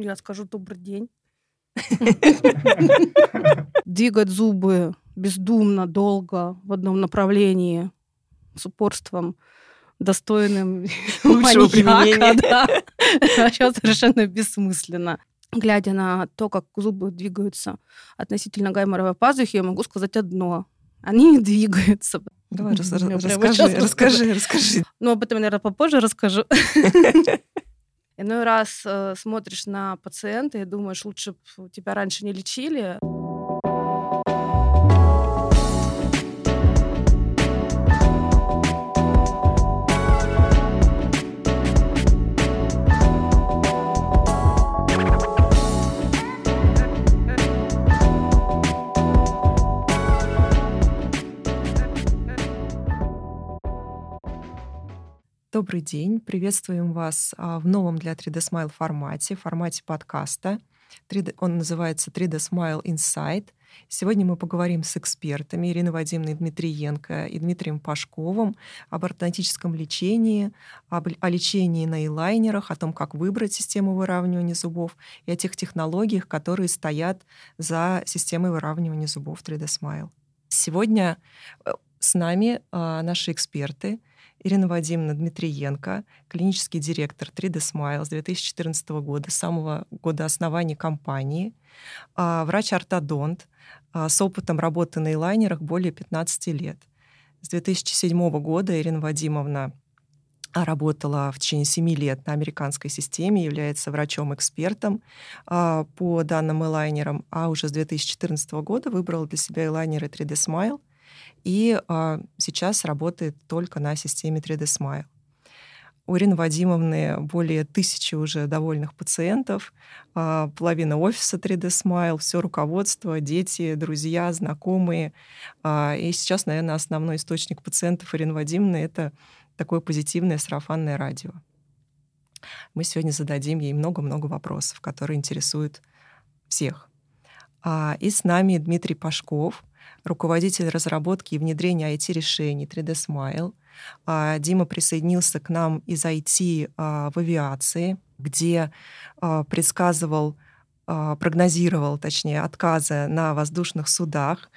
Я скажу добрый день. Двигать зубы бездумно, долго, в одном направлении, с упорством достойным лучшего применения. Да. Вообще совершенно бессмысленно. Глядя на то, как зубы двигаются относительно гайморовой пазухи, я могу сказать одно. Они не двигаются. Давай, Я расскажи, сейчас расскажи, расскажи. Ну, об этом, наверное, попозже расскажу. Иной раз э, смотришь на пациента и думаешь, лучше бы тебя раньше не лечили. Добрый день. Приветствуем вас а, в новом для 3D Smile формате, формате подкаста. 3D, он называется 3D Smile Insight. Сегодня мы поговорим с экспертами Ириной Вадимовной Дмитриенко и Дмитрием Пашковым об ортодонтическом лечении, об, о лечении на элайнерах, о том, как выбрать систему выравнивания зубов и о тех технологиях, которые стоят за системой выравнивания зубов 3D Smile. Сегодня э, с нами а, наши эксперты — Ирина Вадимовна Дмитриенко, клинический директор 3D Smile с 2014 года, самого года основания компании, а, врач-ортодонт а, с опытом работы на элайнерах более 15 лет. С 2007 года Ирина Вадимовна работала в течение 7 лет на американской системе, является врачом-экспертом а, по данным элайнерам, а уже с 2014 года выбрала для себя элайнеры 3D Smile и а, сейчас работает только на системе 3D Smile. У Ирины Вадимовны более тысячи уже довольных пациентов, а, половина офиса 3D Smile, все руководство, дети, друзья, знакомые. А, и сейчас, наверное, основной источник пациентов Ирины Вадимовны — это такое позитивное сарафанное радио. Мы сегодня зададим ей много-много вопросов, которые интересуют всех. А, и с нами Дмитрий Пашков, руководитель разработки и внедрения IT-решений 3D Smile. А, Дима присоединился к нам из IT а, в авиации, где а, предсказывал прогнозировал, точнее, отказы на воздушных судах,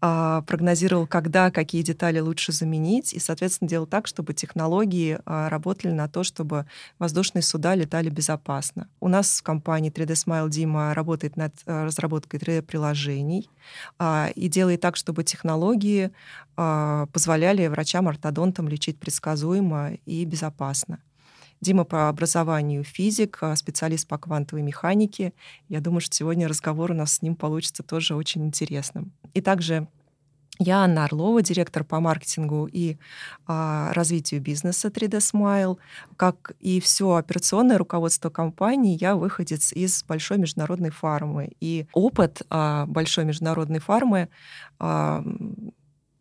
а, прогнозировал, когда какие детали лучше заменить, и, соответственно, делал так, чтобы технологии а, работали на то, чтобы воздушные суда летали безопасно. У нас в компании 3D Smile Дима работает над разработкой 3D-приложений и делает так, чтобы технологии позволяли врачам-ортодонтам лечить предсказуемо и безопасно. Дима по образованию физик, а, специалист по квантовой механике. Я думаю, что сегодня разговор у нас с ним получится тоже очень интересным. И также я Анна Орлова, директор по маркетингу и а, развитию бизнеса 3D Smile. Как и все операционное руководство компании, я выходец из большой международной фармы. И опыт а, большой международной фармы а,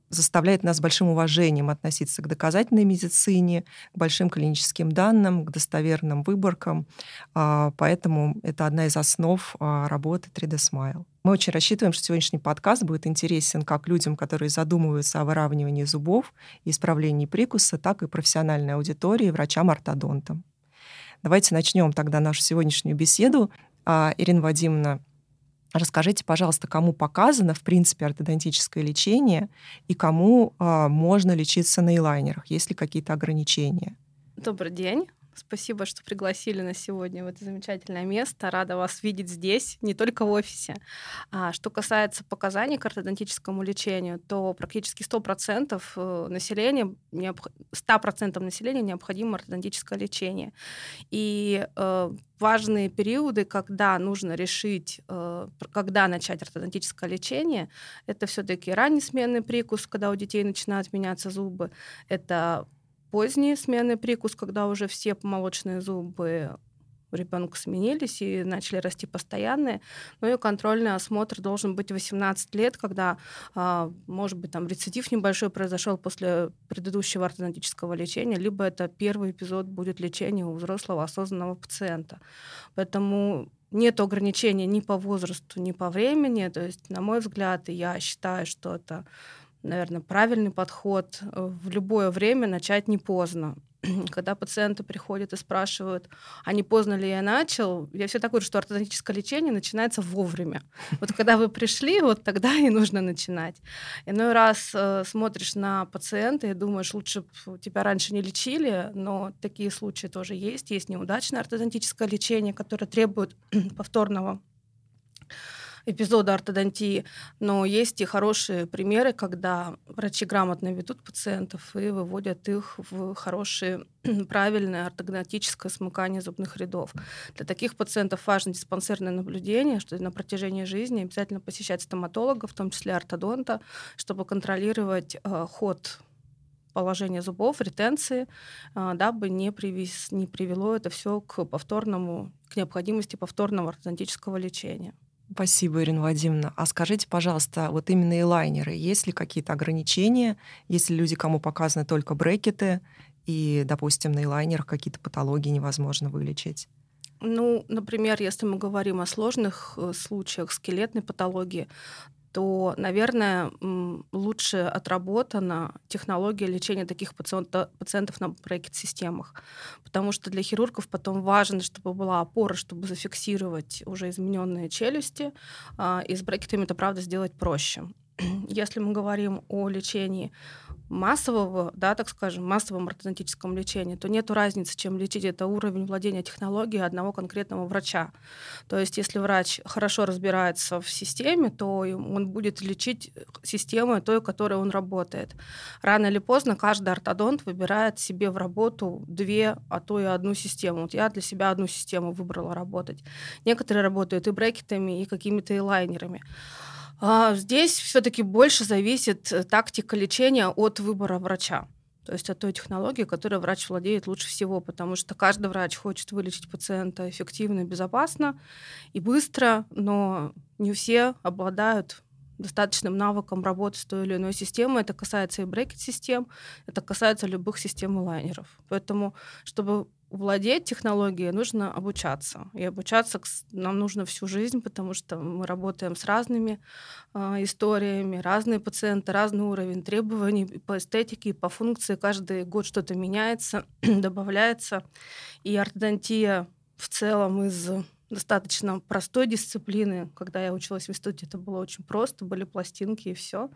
заставляет нас с большим уважением относиться к доказательной медицине, к большим клиническим данным, к достоверным выборкам. А, поэтому это одна из основ а, работы 3D Smile. Мы очень рассчитываем, что сегодняшний подкаст будет интересен как людям, которые задумываются о выравнивании зубов и исправлении прикуса, так и профессиональной аудитории, врачам-ортодонтам. Давайте начнем тогда нашу сегодняшнюю беседу. А, Ирина Вадимовна Расскажите, пожалуйста, кому показано, в принципе, ортодонтическое лечение и кому э, можно лечиться на элайнерах, есть ли какие-то ограничения? Добрый день. Спасибо, что пригласили нас сегодня в это замечательное место. Рада вас видеть здесь, не только в офисе. А, что касается показаний к ортодонтическому лечению, то практически 100% э, населения, 100% населения необходимо ортодонтическое лечение. И э, важные периоды, когда нужно решить, э, когда начать ортодонтическое лечение, это все-таки ранний сменный прикус, когда у детей начинают меняться зубы, это поздние смены прикус, когда уже все молочные зубы у ребенка сменились и начали расти постоянные. Ну и контрольный осмотр должен быть 18 лет, когда, а, может быть, там рецидив небольшой произошел после предыдущего ортодонтического лечения, либо это первый эпизод будет лечения у взрослого осознанного пациента. Поэтому нет ограничений ни по возрасту, ни по времени. То есть, на мой взгляд, я считаю, что это наверное, правильный подход. Э, в любое время начать не поздно. когда пациенты приходят и спрашивают, а не поздно ли я начал, я все так говорю, что ортодонтическое лечение начинается вовремя. Вот когда вы пришли, вот тогда и нужно начинать. Иной раз э, смотришь на пациента и думаешь, лучше бы тебя раньше не лечили, но такие случаи тоже есть. Есть неудачное ортодонтическое лечение, которое требует повторного эпизода ортодонтии, но есть и хорошие примеры, когда врачи грамотно ведут пациентов и выводят их в хорошее, правильное ортогнатическое смыкание зубных рядов. Для таких пациентов важно диспансерное наблюдение, что на протяжении жизни обязательно посещать стоматолога, в том числе ортодонта, чтобы контролировать э, ход положения зубов, ретенции, э, дабы не, привез, не привело это все к повторному, к необходимости повторного ортодонтического лечения. Спасибо, Ирина Вадимовна. А скажите, пожалуйста, вот именно и лайнеры, есть ли какие-то ограничения, если люди, кому показаны только брекеты, и, допустим, на элайнерах какие-то патологии невозможно вылечить? Ну, например, если мы говорим о сложных э, случаях скелетной патологии, то, наверное, лучше отработана технология лечения таких пациентов на брекет-системах. Потому что для хирургов потом важно, чтобы была опора, чтобы зафиксировать уже измененные челюсти. А, и с брекетами это, правда, сделать проще. Если мы говорим о лечении массового, да, так скажем, массовом ортодонтическом лечении, то нет разницы, чем лечить. Это уровень владения технологией одного конкретного врача. То есть если врач хорошо разбирается в системе, то он будет лечить системой той, которой он работает. Рано или поздно каждый ортодонт выбирает себе в работу две, а то и одну систему. Вот я для себя одну систему выбрала работать. Некоторые работают и брекетами, и какими-то элайнерами. А здесь все-таки больше зависит э, тактика лечения от выбора врача. То есть от той технологии, которой врач владеет лучше всего, потому что каждый врач хочет вылечить пациента эффективно, безопасно и быстро, но не все обладают достаточным навыком работы с той или иной системой. Это касается и брекет-систем, это касается любых систем лайнеров. Поэтому, чтобы владеть технологией, нужно обучаться. И обучаться нам нужно всю жизнь, потому что мы работаем с разными э, историями, разные пациенты, разный уровень требований по эстетике, по функции. Каждый год что-то меняется, добавляется. И ортодонтия в целом из достаточно простой дисциплины. Когда я училась в институте, это было очень просто, были пластинки и все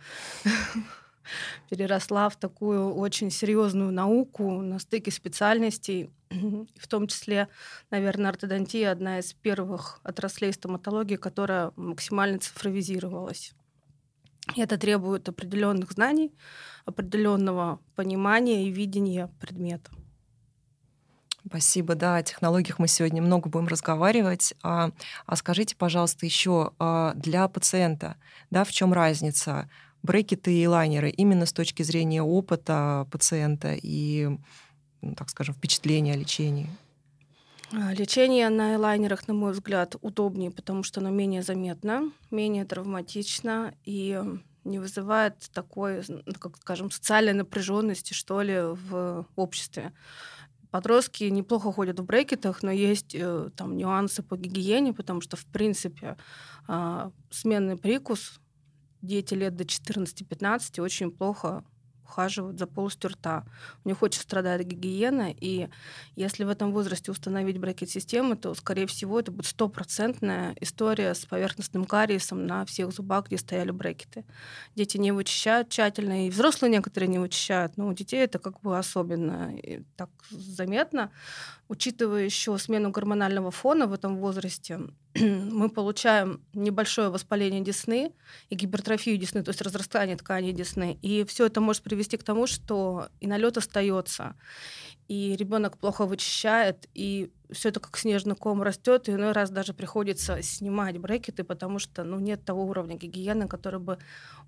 переросла в такую очень серьезную науку на стыке специальностей, в том числе, наверное, ортодонтия одна из первых отраслей стоматологии, которая максимально цифровизировалась. Это требует определенных знаний, определенного понимания и видения предмета. Спасибо, да, о технологиях мы сегодня много будем разговаривать. А, а скажите, пожалуйста, еще а, для пациента, да, в чем разница? Брекеты и лайнеры именно с точки зрения опыта пациента и, ну, так скажем, впечатления о лечении? А, лечение на элайнерах, на мой взгляд, удобнее, потому что оно менее заметно, менее травматично и не вызывает такой, ну, как скажем, социальной напряженности, что ли, в обществе. Подростки неплохо ходят в брекетах, но есть э, там нюансы по гигиене, потому что, в принципе, а, сменный прикус дети лет до 14-15 очень плохо ухаживают за полостью рта. У них очень страдает гигиена, и если в этом возрасте установить брекет-систему, то, скорее всего, это будет стопроцентная история с поверхностным кариесом на всех зубах, где стояли брекеты. Дети не вычищают тщательно, и взрослые некоторые не вычищают, но у детей это как бы особенно так заметно. Учитывая еще смену гормонального фона в этом возрасте, мы получаем небольшое воспаление десны и гипертрофию десны, то есть разрастание тканей десны. И все это может привести к тому, что и налет остается, и ребенок плохо вычищает, и все это как снежный ком растет, и иной раз даже приходится снимать брекеты, потому что ну, нет того уровня гигиены, который бы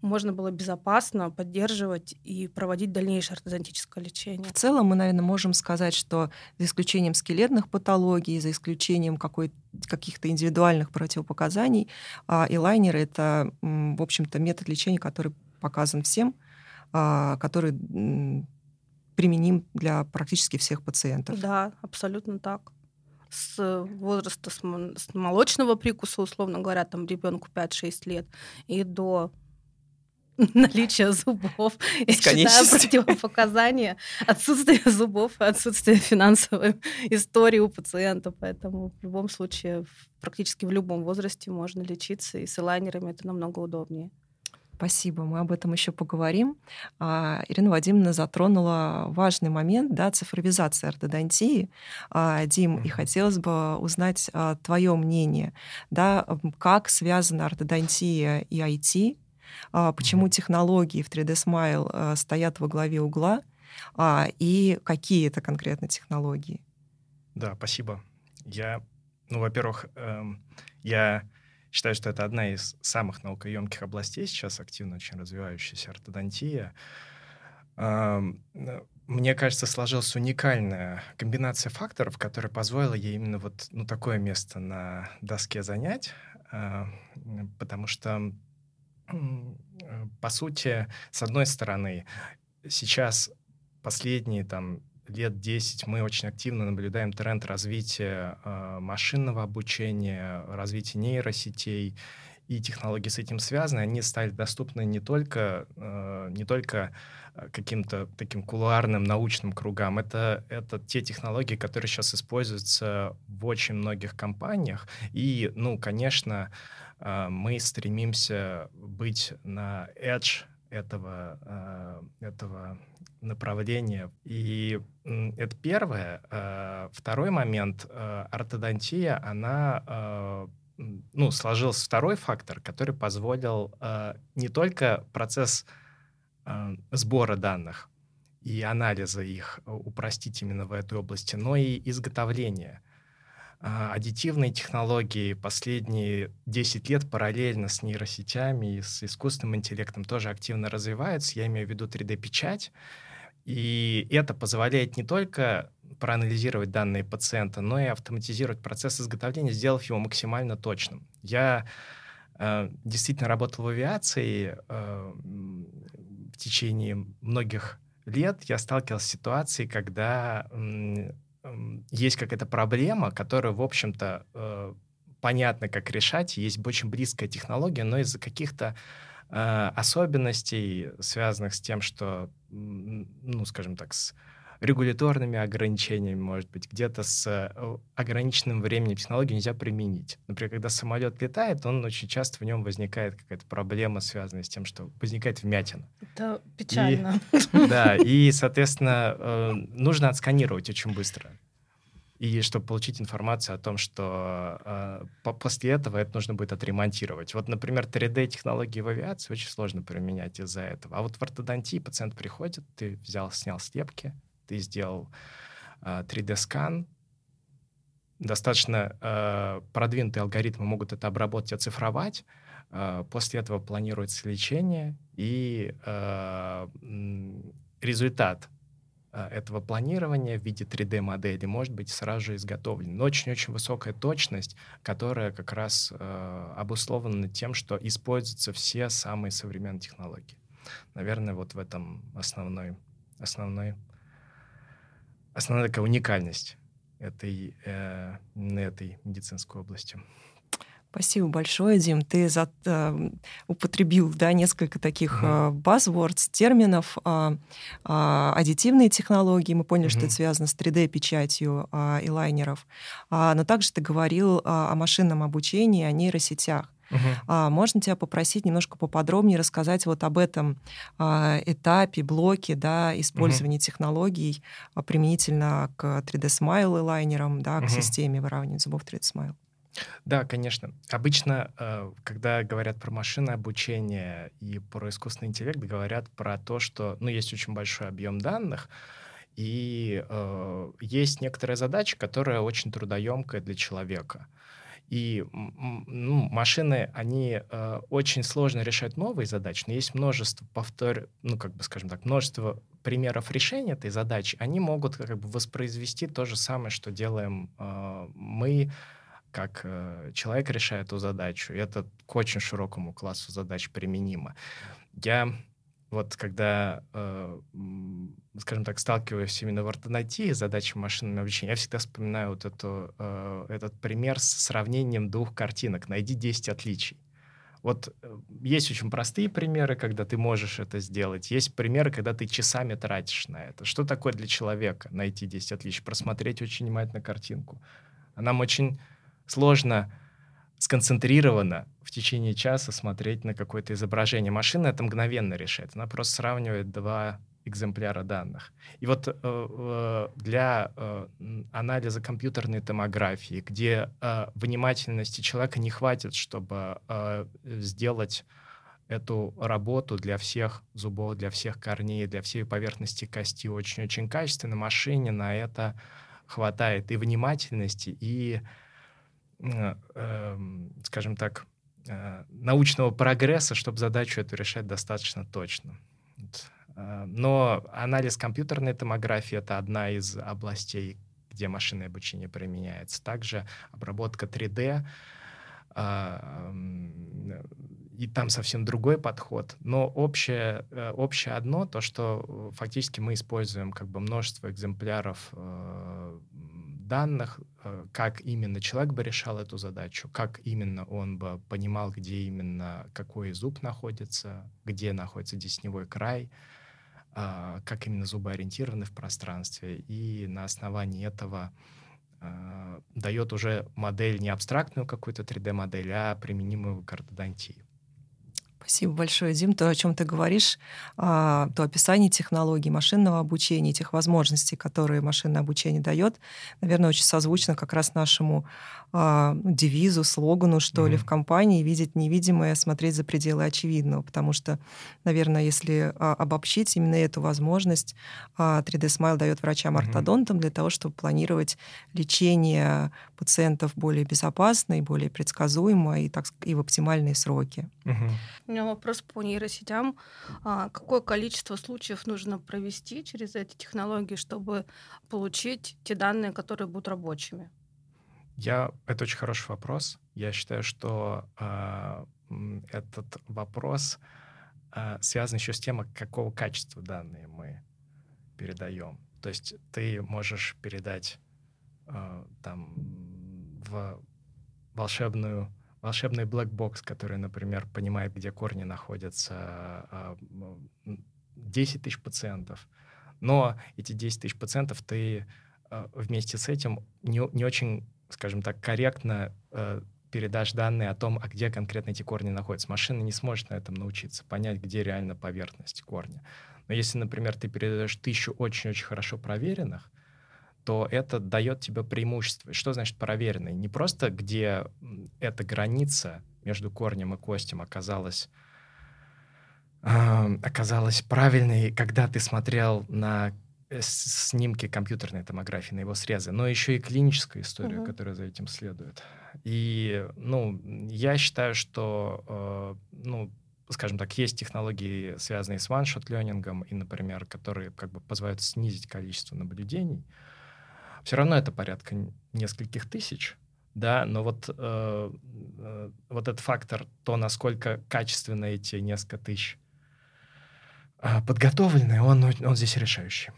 можно было безопасно поддерживать и проводить дальнейшее ортодонтическое лечение. В целом мы, наверное, можем сказать, что за исключением скелетных патологий, за исключением каких-то индивидуальных противопоказаний, а, элайнеры — это, в общем-то, метод лечения, который показан всем, а, который применим для практически всех пациентов. Да, абсолютно так с возраста с молочного прикуса, условно говоря, там ребенку 5-6 лет, и до наличие зубов. Я считаю противопоказания отсутствие зубов и отсутствие финансовой истории у пациента. Поэтому в любом случае практически в любом возрасте можно лечиться, и с элайнерами это намного удобнее. Спасибо, мы об этом еще поговорим. А, Ирина Вадимовна затронула важный момент, да, цифровизация ортодонтии. А, Дим, и хотелось бы узнать а, твое мнение, да, как связана ортодонтия и IT, почему технологии в 3D Smile стоят во главе угла, и какие это конкретно технологии? Да, спасибо. Я, ну, во-первых, эм, я Считаю, что это одна из самых наукоемких областей сейчас, активно очень развивающаяся ортодонтия. Мне кажется, сложилась уникальная комбинация факторов, которая позволила ей именно вот ну, такое место на доске занять, а, потому что, по сути, с одной стороны, сейчас последние там лет 10 мы очень активно наблюдаем тренд развития э, машинного обучения, развития нейросетей и технологии с этим связаны. Они стали доступны не только, э, не только э, каким-то таким кулуарным научным кругам. Это, это те технологии, которые сейчас используются в очень многих компаниях. И, ну, конечно, э, мы стремимся быть на edge этого, э, этого направления. И это первое. Э, второй момент. Э, ортодонтия, она ну, сложился второй фактор, который позволил не только процесс сбора данных и анализа их упростить именно в этой области, но и а, аддитивные технологии последние 10 лет параллельно с нейросетями и с искусственным интеллектом тоже активно развиваются. Я имею в виду 3D-печать. И это позволяет не только проанализировать данные пациента, но и автоматизировать процесс изготовления, сделав его максимально точным. Я э, действительно работал в авиации э, в течение многих лет. Я сталкивался с ситуацией, когда есть какая-то проблема, которую, в общем-то, э, понятно, как решать, есть очень близкая технология, но из-за каких-то э, особенностей, связанных с тем, что, ну, скажем так, с регуляторными ограничениями, может быть, где-то с э, ограниченным временем технологии нельзя применить. Например, когда самолет летает, он очень часто в нем возникает какая-то проблема, связанная с тем, что возникает вмятина. Это печально. И, да, и, соответственно, э, нужно отсканировать очень быстро. И чтобы получить информацию о том, что э, после этого это нужно будет отремонтировать. Вот, например, 3D-технологии в авиации очень сложно применять из-за этого. А вот в ортодонтии пациент приходит, ты взял, снял слепки, ты сделал э, 3D-скан, достаточно э, продвинутые алгоритмы могут это обработать, оцифровать. Э, после этого планируется лечение, и результат этого планирования в виде 3D-модели может быть сразу же изготовлен. Но очень-очень высокая точность, которая как раз э, обусловлена тем, что используются все самые современные технологии. Наверное, вот в этом основной, основной основная такая уникальность этой, э, этой медицинской области. Спасибо большое, Дим. Ты за, э, употребил да, несколько таких uh-huh. э, buzzwords, терминов. Э, э, аддитивные технологии, мы поняли, uh-huh. что это связано с 3D-печатью э, и лайнеров. Э, но также ты говорил э, о машинном обучении, о нейросетях. Угу. А, можно тебя попросить немножко поподробнее рассказать вот об этом а, этапе, блоке да, использования угу. технологий а, применительно к 3D Smile и лайнерам, да, к угу. системе выравнивания зубов 3D Smile? Да, конечно. Обычно, э, когда говорят про машинное обучение и про искусственный интеллект, говорят про то, что ну, есть очень большой объем данных, и э, есть некоторая задача, которая очень трудоемкая для человека. И ну, машины, они э, очень сложно решают новые задачи, но есть множество повтор, ну, как бы, скажем так, множество примеров решения этой задачи. Они могут как бы воспроизвести то же самое, что делаем э, мы, как э, человек решает эту задачу. И это к очень широкому классу задач применимо. Я вот когда, э, скажем так, сталкиваюсь именно в ортодонтии с задачей машинного обучения, я всегда вспоминаю вот эту, э, этот пример с сравнением двух картинок. Найди 10 отличий. Вот э, есть очень простые примеры, когда ты можешь это сделать. Есть примеры, когда ты часами тратишь на это. Что такое для человека найти 10 отличий? Просмотреть очень внимательно картинку. Нам очень сложно сконцентрированно в течение часа смотреть на какое-то изображение. Машина это мгновенно решает. Она просто сравнивает два экземпляра данных. И вот э, э, для э, анализа компьютерной томографии, где э, внимательности человека не хватит, чтобы э, сделать эту работу для всех зубов, для всех корней, для всей поверхности кости очень-очень качественно, машине на это хватает и внимательности, и, э, скажем так, э, научного прогресса, чтобы задачу эту решать достаточно точно. Э, но анализ компьютерной томографии — это одна из областей, где машинное обучение применяется. Также обработка 3D, а, и там совсем другой подход. Но общее, э, общее одно, то, что фактически мы используем как бы множество экземпляров э, данных, как именно человек бы решал эту задачу, как именно он бы понимал, где именно какой зуб находится, где находится десневой край, а, как именно зубы ориентированы в пространстве, и на основании этого а, дает уже модель не абстрактную какую-то 3D-модель, а применимую к ортодонтии. Спасибо большое, Дим. То, о чем ты говоришь, а, то описание технологий машинного обучения, тех возможностей, которые машинное обучение дает, наверное, очень созвучно как раз нашему а, ну, девизу, слогану, что mm-hmm. ли, в компании «видеть невидимое, смотреть за пределы очевидного». Потому что, наверное, если а, обобщить именно эту возможность, 3D Smile дает врачам-ортодонтам mm-hmm. для того, чтобы планировать лечение пациентов более безопасно и более предсказуемо и, так, и в оптимальные сроки. Mm-hmm. У меня вопрос по нейросетям. Какое количество случаев нужно провести через эти технологии, чтобы получить те данные, которые будут рабочими? Я, это очень хороший вопрос. Я считаю, что э, этот вопрос э, связан еще с тем, какого качества данные мы передаем. То есть ты можешь передать э, там в волшебную волшебный box, который, например, понимает, где корни находятся, 10 тысяч пациентов. Но эти 10 тысяч пациентов ты вместе с этим не, не очень скажем так, корректно э, передашь данные о том, а где конкретно эти корни находятся. Машина не сможет на этом научиться, понять, где реально поверхность корня. Но если, например, ты передаешь тысячу очень-очень хорошо проверенных, то это дает тебе преимущество. что значит проверенный? Не просто где эта граница между корнем и костем оказалась э, оказалась правильной, когда ты смотрел на Э, снимки компьютерной томографии, на его срезы, но еще и клиническая история, угу. которая за этим следует. И, ну, я считаю, что, э, ну, скажем так, есть технологии, связанные с one-shot-ленингом, и, например, которые как бы позволяют снизить количество наблюдений. Все равно это порядка нескольких тысяч, да, но вот, э, э, вот этот фактор, то, насколько качественно эти несколько тысяч э, подготовлены, он, он здесь решающий.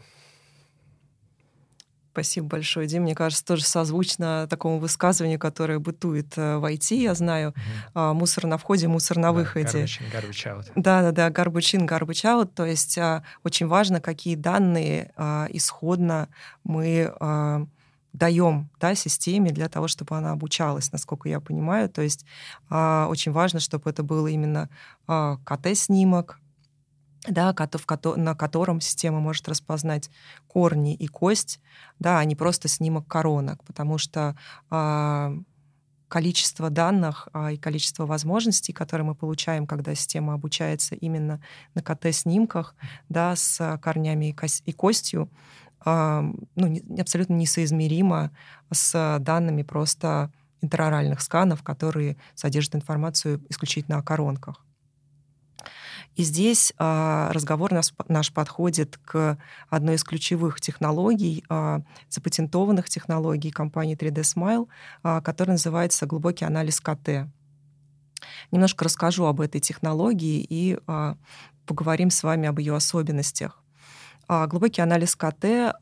Спасибо большое, Дим. Мне кажется, тоже созвучно такому высказыванию, которое бытует э, в IT, я знаю. Mm-hmm. Мусор на входе, мусор на да, выходе. Garbage in, garbage out. Да-да-да, garbage in, garbage out. То есть а, очень важно, какие данные а, исходно мы даем да, системе для того, чтобы она обучалась, насколько я понимаю. То есть очень важно, чтобы это был именно КТ-снимок, да, на котором система может распознать корни и кость, да, а не просто снимок коронок, потому что э, количество данных э, и количество возможностей, которые мы получаем, когда система обучается именно на КТ-снимках, да, с корнями и, ко- и костью, э, ну, не, абсолютно несоизмеримо с данными просто интероральных сканов, которые содержат информацию исключительно о коронках. И здесь а, разговор наш, подходит к одной из ключевых технологий, а, запатентованных технологий компании 3D Smile, а, которая называется глубокий анализ КТ. Немножко расскажу об этой технологии и поговорим с вами об ее особенностях. Глубокий анализ КТ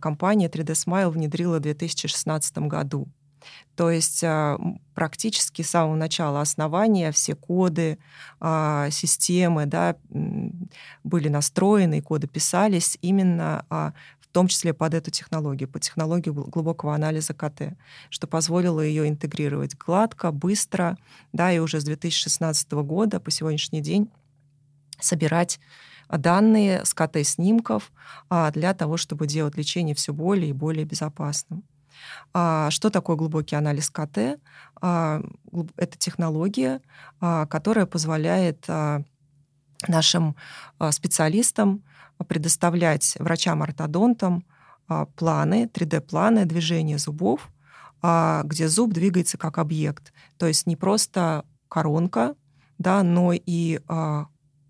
компания 3D Smile внедрила в 2016 году. То есть а, практически с самого начала основания все коды, а, системы да, были настроены, коды писались именно в том числе под эту технологию, под технологию глубокого анализа КТ, что позволило ее интегрировать гладко, быстро, да, и уже с 2016 года по сегодняшний день собирать данные с КТ-снимков для того, чтобы делать лечение все более и более безопасным. А, что такое глубокий анализ КТ? А, это технология, а, которая позволяет нашим специалистам предоставлять врачам-ортодонтам планы, 3D-планы движения зубов, где зуб двигается как объект. То есть не просто коронка, да, но и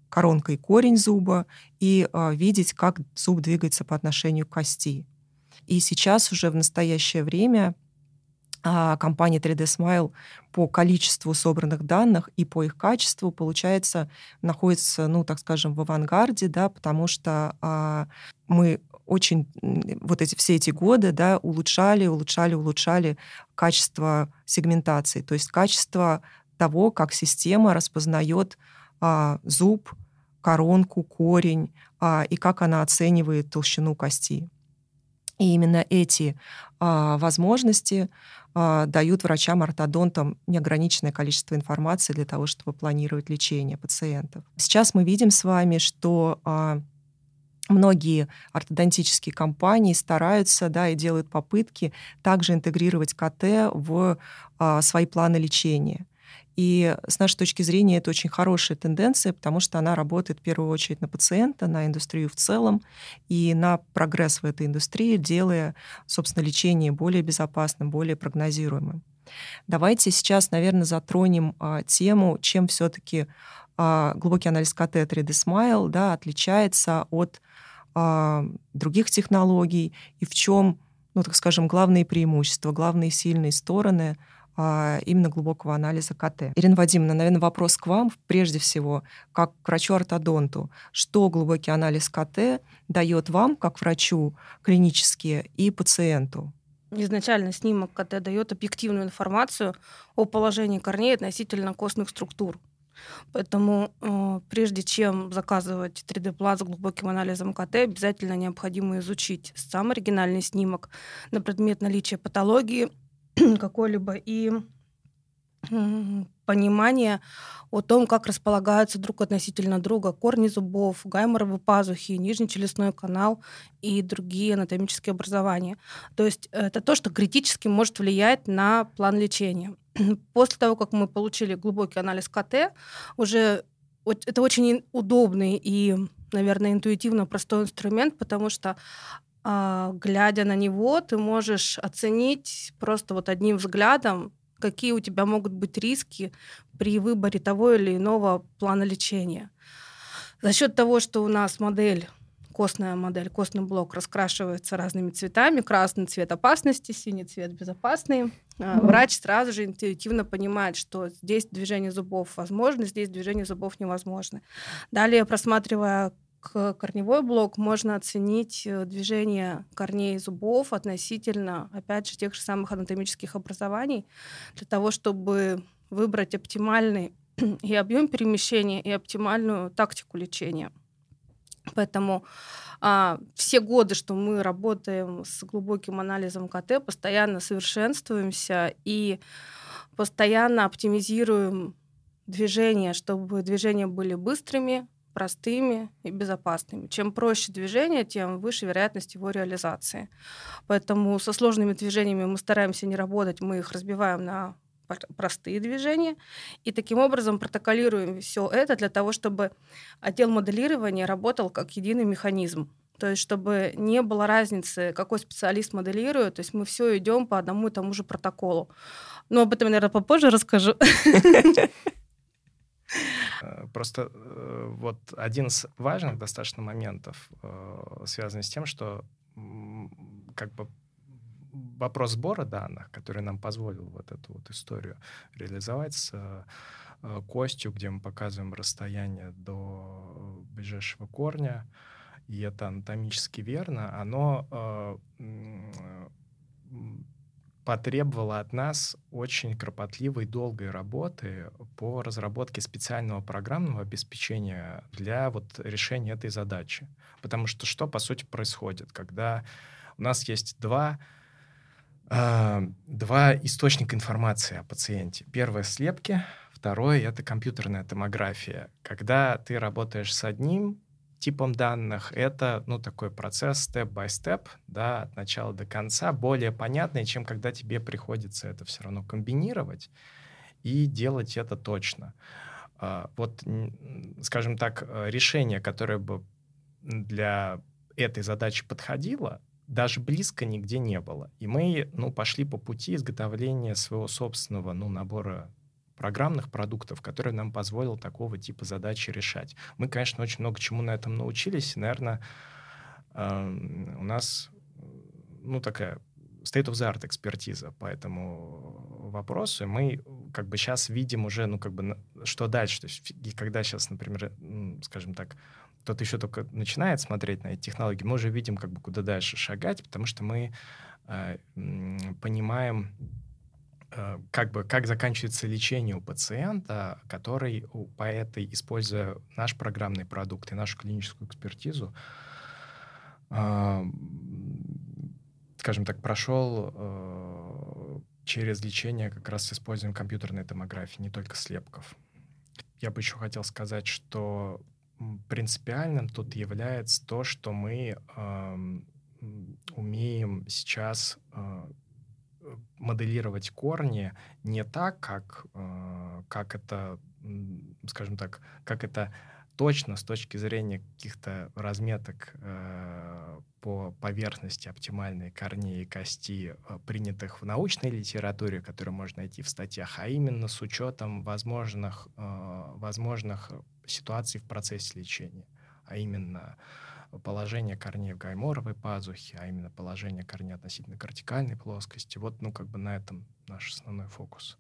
коронка и корень зуба, и видеть, как зуб двигается по отношению к кости. И сейчас уже в настоящее время а, компания 3D Smile по количеству собранных данных и по их качеству, получается, находится, ну, так скажем, в авангарде, да, потому что а, мы очень вот эти все эти годы, да, улучшали, улучшали, улучшали качество сегментации, то есть качество того, как система распознает а, зуб, коронку, корень а, и как она оценивает толщину кости. И именно эти а, возможности а, дают врачам-ортодонтам неограниченное количество информации для того, чтобы планировать лечение пациентов. Сейчас мы видим с вами, что а, многие ортодонтические компании стараются да, и делают попытки также интегрировать КТ в а, свои планы лечения. И с нашей точки зрения это очень хорошая тенденция, потому что она работает в первую очередь на пациента, на индустрию в целом и на прогресс в этой индустрии, делая, собственно, лечение более безопасным, более прогнозируемым. Давайте сейчас, наверное, затронем а, тему, чем все-таки а, глубокий анализ КТ 3D Smile да, отличается от а, других технологий и в чем, ну, так скажем, главные преимущества, главные сильные стороны именно глубокого анализа КТ. Ирина Вадимовна, наверное, вопрос к вам прежде всего, как к врачу-ортодонту. Что глубокий анализ КТ дает вам, как врачу, клинически и пациенту? Изначально снимок КТ дает объективную информацию о положении корней относительно костных структур. Поэтому э, прежде чем заказывать 3D-план с глубоким анализом КТ, обязательно необходимо изучить сам оригинальный снимок на предмет наличия патологии, какой-либо и понимание о том, как располагаются друг относительно друга корни зубов, гайморовые пазухи, нижний челюстной канал и другие анатомические образования. То есть это то, что критически может влиять на план лечения. После того, как мы получили глубокий анализ КТ, уже это очень удобный и, наверное, интуитивно простой инструмент, потому что глядя на него, ты можешь оценить просто вот одним взглядом, какие у тебя могут быть риски при выборе того или иного плана лечения. За счет того, что у нас модель костная модель, костный блок раскрашивается разными цветами. Красный цвет опасности, синий цвет безопасный. Mm-hmm. Врач сразу же интуитивно понимает, что здесь движение зубов возможно, здесь движение зубов невозможно. Далее, просматривая корневой блок можно оценить э, движение корней зубов относительно, опять же, тех же самых анатомических образований, для того, чтобы выбрать оптимальный и объем перемещения, и оптимальную тактику лечения. Поэтому а, все годы, что мы работаем с глубоким анализом КТ, постоянно совершенствуемся и постоянно оптимизируем движения, чтобы движения были быстрыми, простыми и безопасными. Чем проще движение, тем выше вероятность его реализации. Поэтому со сложными движениями мы стараемся не работать, мы их разбиваем на простые движения. И таким образом протоколируем все это для того, чтобы отдел моделирования работал как единый механизм. То есть, чтобы не было разницы, какой специалист моделирует, то есть мы все идем по одному и тому же протоколу. Но об этом, наверное, попозже расскажу. Э, просто э, вот один из важных достаточно моментов э, связан с тем, что как бы вопрос сбора данных, который нам позволил вот эту вот историю реализовать с костью, где мы показываем расстояние до ближайшего корня, и это анатомически верно, оно потребовало от нас очень кропотливой, долгой работы по разработке специального программного обеспечения для вот решения этой задачи. Потому что что, по сути, происходит, когда у нас есть два э, два источника информации о пациенте. Первое — слепки, второе — это компьютерная томография. Когда ты работаешь с одним типом данных, это, ну, такой процесс степ-by-степ, да, от начала до конца, более понятный, чем когда тебе приходится это все равно комбинировать и делать это точно. А, вот, скажем так, э, решение, которое бы для этой задачи подходило, даже близко нигде не было. И мы, ну, пошли по пути изготовления своего собственного, ну, набора программных продуктов, который нам позволил такого типа задачи решать. Мы, конечно, очень много чему на этом научились. Наверное, э, у нас ну, такая state-of-the-art экспертиза по этому вопросу. И мы как бы сейчас видим уже, ну, как бы, что дальше. То есть, и когда сейчас, например, скажем так, кто-то еще только начинает смотреть на эти технологии, мы уже видим, как бы, куда дальше шагать, потому что мы э, понимаем Э, как бы как заканчивается лечение у пациента, который по этой, используя наш программный продукт и нашу клиническую экспертизу, а, скажем так, прошел э, через лечение как раз с использованием компьютерной томографии, не только слепков. Я бы еще хотел сказать, что принципиальным тут является то, что мы умеем сейчас э, моделировать корни не так, как, э, как это, скажем так, как это точно с точки зрения каких-то разметок э, по поверхности оптимальной корней и кости, э, принятых в научной литературе, которую можно найти в статьях, а именно с учетом возможных, возможных ситуаций в процессе лечения, а именно положение корней в гайморовой пазухе, а именно положение корней относительно кортикальной плоскости. Вот, ну, как бы на этом наш основной фокус.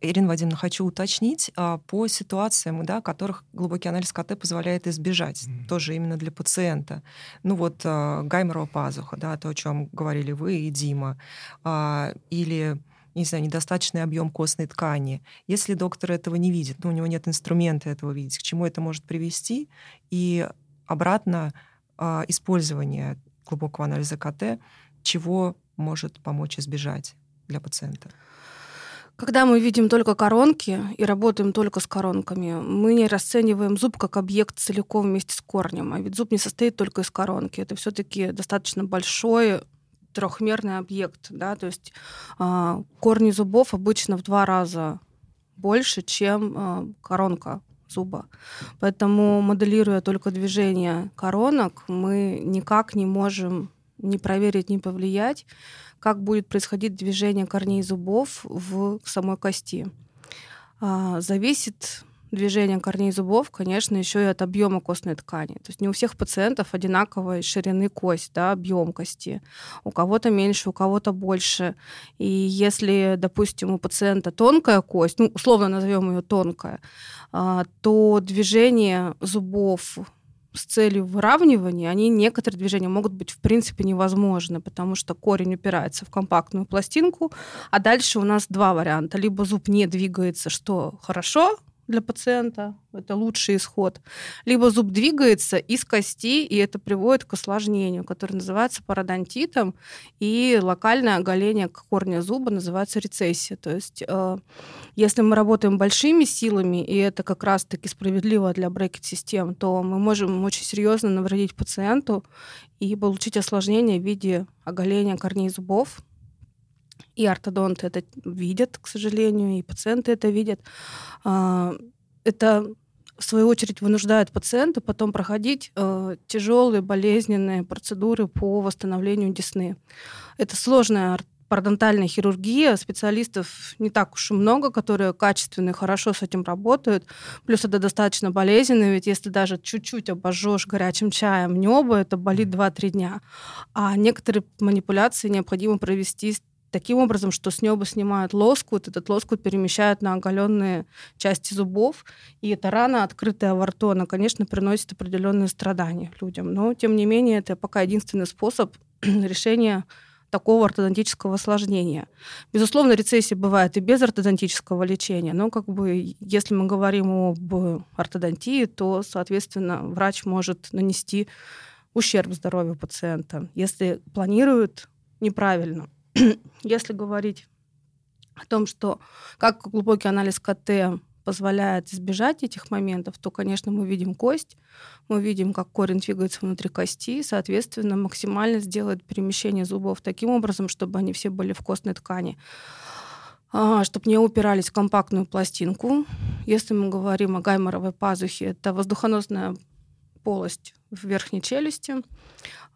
Ирина Вадимовна, хочу уточнить а, по ситуациям, да, которых глубокий анализ КТ позволяет избежать, mm. тоже именно для пациента. Ну вот а, гайморова пазуха, да, то, о чем говорили вы и Дима, а, или не знаю, недостаточный объем костной ткани. Если доктор этого не видит, ну, у него нет инструмента этого видеть, к чему это может привести, и обратно а, использование глубокого анализа КТ, чего может помочь избежать для пациента? Когда мы видим только коронки и работаем только с коронками, мы не расцениваем зуб как объект целиком вместе с корнем. А ведь зуб не состоит только из коронки. Это все-таки достаточно большой трехмерный объект. Да? То есть э, корни зубов обычно в два раза больше, чем э, коронка зуба. Поэтому, моделируя только движение коронок, мы никак не можем ни проверить, ни повлиять, как будет происходить движение корней зубов в самой кости. А, зависит движения корней зубов, конечно, еще и от объема костной ткани. То есть не у всех пациентов одинаковой ширины кость, да, объем кости. У кого-то меньше, у кого-то больше. И если, допустим, у пациента тонкая кость, ну, условно назовем ее тонкая, а, то движение зубов с целью выравнивания, они некоторые движения могут быть в принципе невозможны, потому что корень упирается в компактную пластинку, а дальше у нас два варианта. Либо зуб не двигается, что хорошо, для пациента, это лучший исход. Либо зуб двигается из кости, и это приводит к осложнению, которое называется пародонтитом, и локальное оголение корня зуба называется рецессия. То есть э, если мы работаем большими силами, и это как раз-таки справедливо для брекет-систем, то мы можем очень серьезно навредить пациенту и получить осложнение в виде оголения корней зубов, и ортодонты это видят, к сожалению, и пациенты это видят. А, это в свою очередь вынуждает пациента потом проходить э, тяжелые болезненные процедуры по восстановлению десны. Это сложная пародонтальная хирургия, специалистов не так уж и много, которые качественно и хорошо с этим работают. Плюс это достаточно болезненно, ведь если даже чуть-чуть обожжешь горячим чаем небо, это болит 2-3 дня. А некоторые манипуляции необходимо провести таким образом, что с неба снимают лоскут, этот лоскут перемещают на оголенные части зубов, и эта рана, открытая во рту, она, конечно, приносит определенные страдания людям. Но, тем не менее, это пока единственный способ решения такого ортодонтического осложнения. Безусловно, рецессия бывает и без ортодонтического лечения, но как бы если мы говорим об ортодонтии, то, соответственно, врач может нанести ущерб здоровью пациента, если планирует неправильно. если говорить о том, что как глубокий анализ КТ позволяет избежать этих моментов, то, конечно, мы видим кость, мы видим, как корень двигается внутри кости, соответственно, максимально сделать перемещение зубов таким образом, чтобы они все были в костной ткани а, чтобы не упирались в компактную пластинку. Если мы говорим о гайморовой пазухе, это воздухоносная полость в верхней челюсти.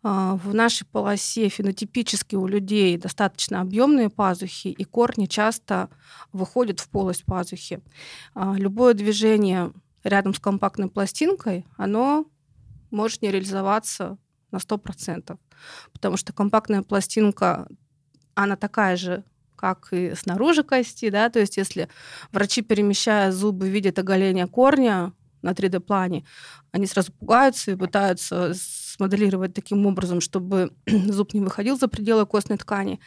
А, в нашей полосе фенотипически у людей достаточно объемные пазухи, и корни часто выходят в полость пазухи. А, любое движение рядом с компактной пластинкой, оно может не реализоваться на 100%, потому что компактная пластинка, она такая же, как и снаружи кости, да, то есть если врачи, перемещая зубы, видят оголение корня, на 3D-плане, они сразу пугаются и пытаются смоделировать таким образом, чтобы зуб не выходил за пределы костной ткани.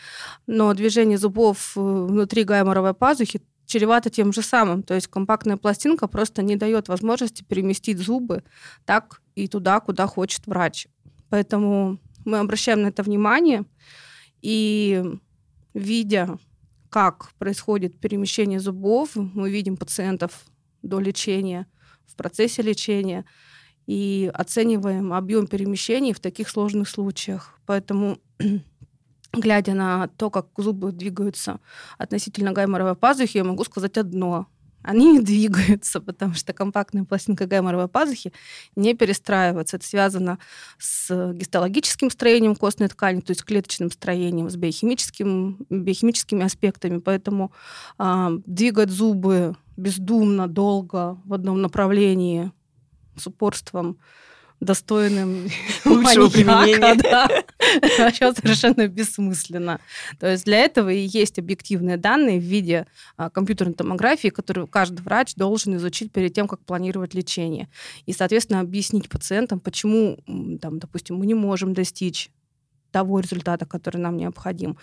Но движение зубов э, внутри гайморовой пазухи чревато тем же самым. То есть компактная пластинка просто не дает возможности переместить зубы так и туда, куда хочет врач. Поэтому мы обращаем на это внимание и видя, как происходит перемещение зубов, мы видим пациентов до лечения, в процессе лечения и оцениваем объем перемещений в таких сложных случаях. Поэтому глядя на то, как зубы двигаются относительно гайморовой пазухи, я могу сказать одно. Они не двигаются, потому что компактная пластинка гайморовой пазухи не перестраивается. Это связано с гистологическим строением костной ткани, то есть клеточным строением, с биохимическим, биохимическими аспектами. Поэтому э, двигать зубы бездумно, долго в одном направлении с упорством достойным лучшего применения. Да, вообще совершенно бессмысленно. То есть для этого и есть объективные данные в виде а, компьютерной томографии, которую каждый врач должен изучить перед тем, как планировать лечение. И, соответственно, объяснить пациентам, почему, там, допустим, мы не можем достичь того результата, который нам необходим,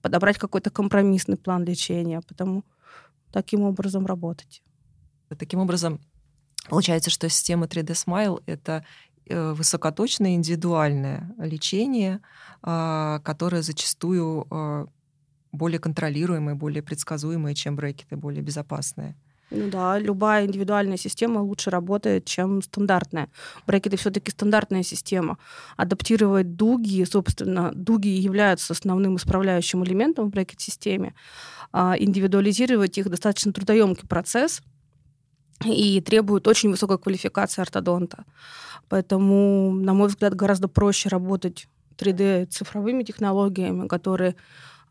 подобрать какой-то компромиссный план лечения, потому таким образом работать. Таким образом, получается, что система 3D Smile — это высокоточное индивидуальное лечение, а, которое зачастую а, более контролируемое, более предсказуемое, чем брекеты, более безопасное. Ну да, любая индивидуальная система лучше работает, чем стандартная. Брекеты все-таки стандартная система. Адаптировать дуги, собственно, дуги являются основным исправляющим элементом в брекет-системе. А, индивидуализировать их достаточно трудоемкий процесс и требует очень высокой квалификации ортодонта. Поэтому, на мой взгляд, гораздо проще работать 3D-цифровыми технологиями, которые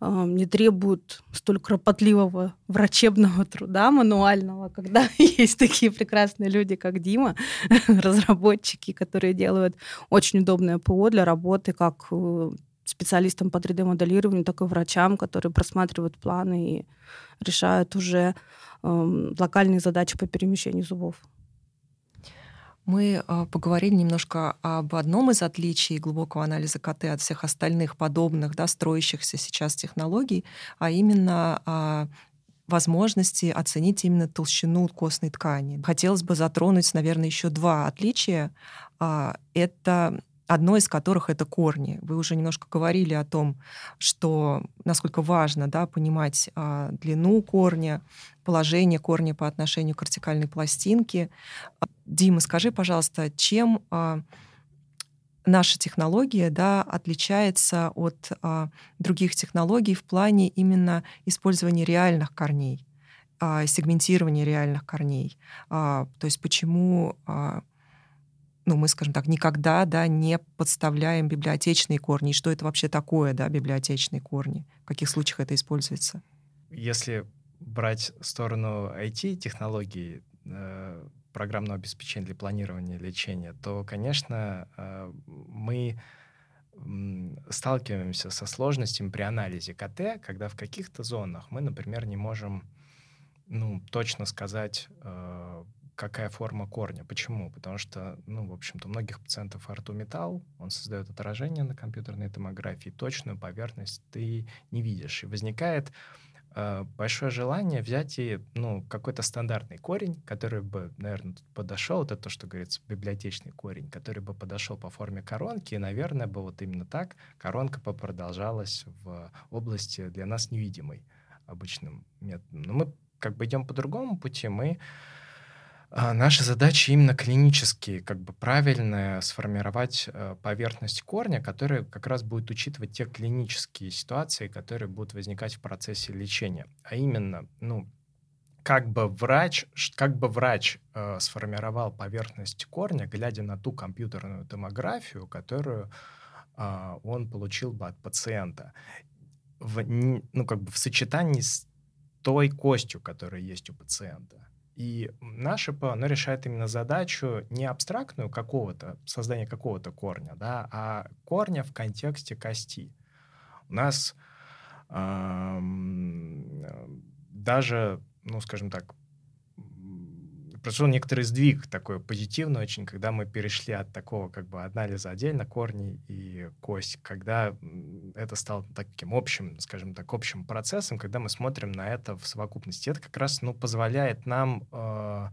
не требуют столь кропотливого врачебного труда мануального, когда есть такие прекрасные люди, как Дима, разработчики, которые делают очень удобное ПО для работы как э, специалистам по 3D-моделированию, так и врачам, которые просматривают планы и решают уже э, локальные задачи по перемещению зубов. Мы а, поговорили немножко об одном из отличий глубокого анализа КТ от всех остальных подобных, да, строящихся сейчас технологий, а именно а, возможности оценить именно толщину костной ткани. Хотелось бы затронуть, наверное, еще два отличия. А, это одно из которых это корни. Вы уже немножко говорили о том, что насколько важно да, понимать а, длину корня, положение корня по отношению к кортикальной пластинке. Дима, скажи, пожалуйста, чем а, наша технология да, отличается от а, других технологий в плане именно использования реальных корней, а, сегментирования реальных корней? То есть почему ну, мы, скажем так, никогда да, не подставляем библиотечные корни. И что это вообще такое, да, библиотечные корни? В каких случаях это используется? Если брать сторону IT-технологий, программного обеспечения для планирования лечения, то, конечно, э, мы сталкиваемся со сложностями при анализе КТ, когда в каких-то зонах мы, например, не можем ну, точно сказать, э, какая форма корня. Почему? Потому что, ну, в общем-то, у многих пациентов ортометалл, он создает отражение на компьютерной томографии, точную поверхность ты не видишь. И возникает большое желание взять и, ну, какой-то стандартный корень, который бы, наверное, подошел, это то, что говорится, библиотечный корень, который бы подошел по форме коронки, и, наверное, бы вот именно так коронка продолжалась в области для нас невидимой обычным методом. Но мы как бы идем по другому пути, мы а, Наша задача именно клинически, как бы правильно сформировать э, поверхность корня, которая как раз будет учитывать те клинические ситуации, которые будут возникать в процессе лечения. А именно, ну, как бы врач, как бы врач э, сформировал поверхность корня, глядя на ту компьютерную томографию, которую э, он получил бы от пациента, в, ну, как бы в сочетании с той костью, которая есть у пациента. И наше ПО, оно решает именно задачу не абстрактную какого-то, создания какого-то корня, да, а корня в контексте кости. У нас даже, ну, скажем так, произошел некоторый сдвиг такой позитивный очень, когда мы перешли от такого как бы анализа отдельно корней и кость, когда это стало таким общим, скажем так, общим процессом, когда мы смотрим на это в совокупности. Это как раз ну, позволяет нам э,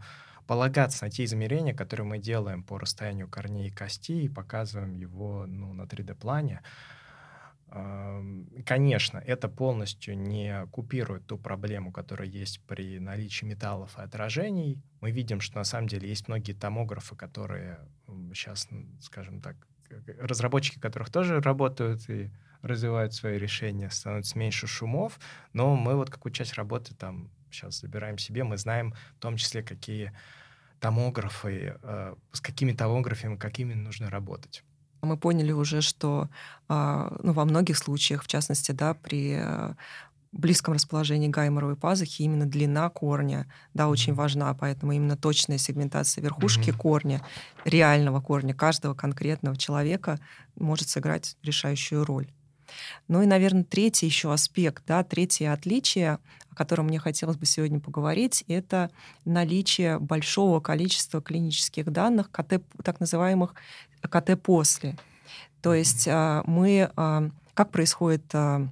полагаться на те измерения, которые мы делаем по расстоянию корней и кости и показываем его ну, на 3D-плане. Конечно, это полностью не купирует ту проблему, которая есть при наличии металлов и отражений. Мы видим, что на самом деле есть многие томографы, которые сейчас, скажем так, разработчики которых тоже работают и развивают свои решения, становится меньше шумов, но мы вот какую часть работы там сейчас забираем себе, мы знаем в том числе, какие томографы, э, с какими томографами, какими нужно работать. Мы поняли уже, что а, ну, во многих случаях, в частности, да, при э, близком расположении гайморовой пазухи именно длина корня, да, очень важна, поэтому именно точная сегментация верхушки mm-hmm. корня, реального корня каждого конкретного человека может сыграть решающую роль. Ну и, наверное, третий еще аспект, да, третье отличие, о котором мне хотелось бы сегодня поговорить, это наличие большого количества клинических данных, КТ, так называемых КТ после. То есть а, мы, а, как происходит а,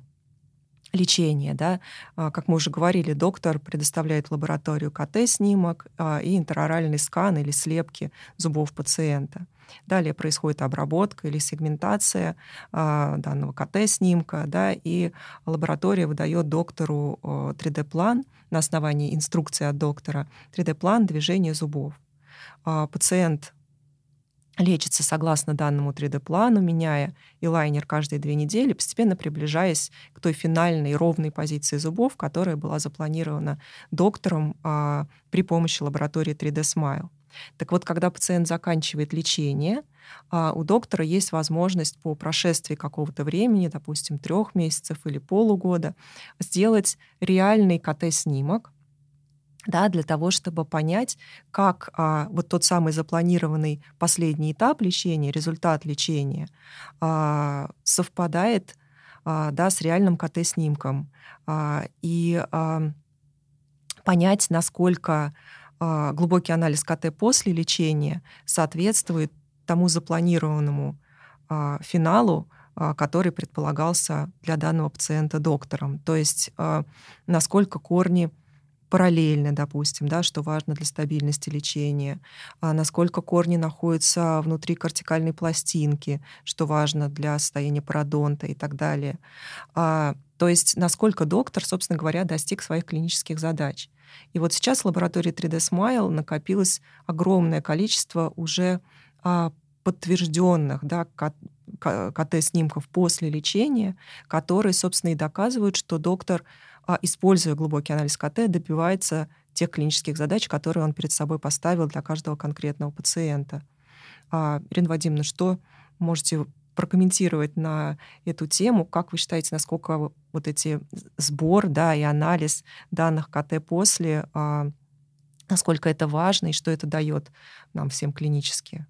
лечение, да, как мы уже говорили, доктор предоставляет в лабораторию КТ-снимок и интероральный скан или слепки зубов пациента. Далее происходит обработка или сегментация а, данного КТ-снимка, да, и лаборатория выдает доктору 3D-план на основании инструкции от доктора, 3D-план движения зубов. А, пациент лечится согласно данному 3D-плану, меняя элайнер каждые две недели, постепенно приближаясь к той финальной ровной позиции зубов, которая была запланирована доктором а, при помощи лаборатории 3D Smile. Так вот, когда пациент заканчивает лечение, а, у доктора есть возможность по прошествии какого-то времени, допустим, трех месяцев или полугода, сделать реальный КТ-снимок, да, для того, чтобы понять, как а, вот тот самый запланированный последний этап лечения, результат лечения, а, совпадает а, да, с реальным КТ-снимком. А, и а, понять, насколько а, глубокий анализ КТ после лечения соответствует тому запланированному а, финалу, а, который предполагался для данного пациента доктором. То есть насколько корни параллельно, допустим, да, что важно для стабильности лечения, а насколько корни находятся внутри кортикальной пластинки, что важно для состояния пародонта и так далее. А, то есть насколько доктор, собственно говоря, достиг своих клинических задач. И вот сейчас в лаборатории 3D Smile накопилось огромное количество уже а, подтвержденных да, КТ-снимков после лечения, которые, собственно, и доказывают, что доктор, а, используя глубокий анализ КТ, добивается тех клинических задач, которые он перед собой поставил для каждого конкретного пациента. А, Ирина Вадимовна, что можете прокомментировать на эту тему. Как вы считаете, насколько вот эти сбор да, и анализ данных КТ после, а, насколько это важно и что это дает нам всем клинически?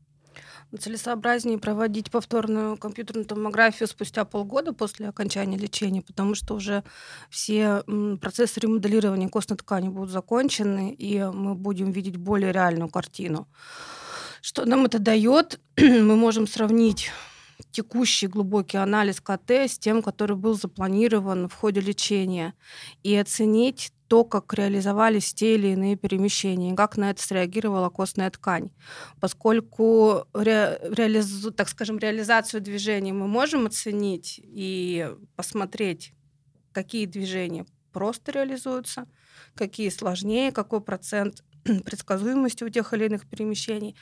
Целесообразнее проводить повторную компьютерную томографию спустя полгода после окончания лечения, потому что уже все процессы ремоделирования костной ткани будут закончены, и мы будем видеть более реальную картину. Что нам это дает? мы можем сравнить текущий глубокий анализ КТ с тем, который был запланирован в ходе лечения, и оценить то, как реализовались те или иные перемещения, как на это среагировала костная ткань. Поскольку, ре, реализу, так скажем, реализацию движений мы можем оценить и посмотреть, какие движения просто реализуются, какие сложнее, какой процент предсказуемости у тех или иных перемещений,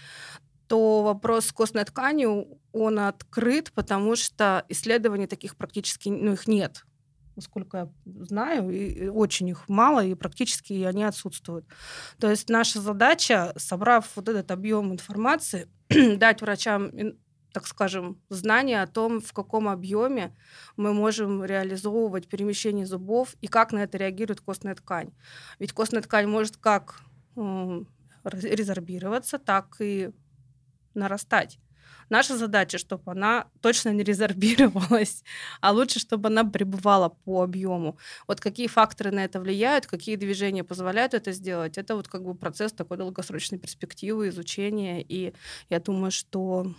то вопрос с костной тканью, он открыт, потому что исследований таких практически, ну, их нет насколько я знаю, и очень их мало, и практически они отсутствуют. То есть наша задача, собрав вот этот объем информации, дать врачам так скажем, знания о том, в каком объеме мы можем реализовывать перемещение зубов и как на это реагирует костная ткань. Ведь костная ткань может как резорбироваться, так и нарастать. Наша задача, чтобы она точно не резорбировалась, а лучше, чтобы она пребывала по объему. Вот какие факторы на это влияют, какие движения позволяют это сделать, это вот как бы процесс такой долгосрочной перспективы, изучения. И я думаю, что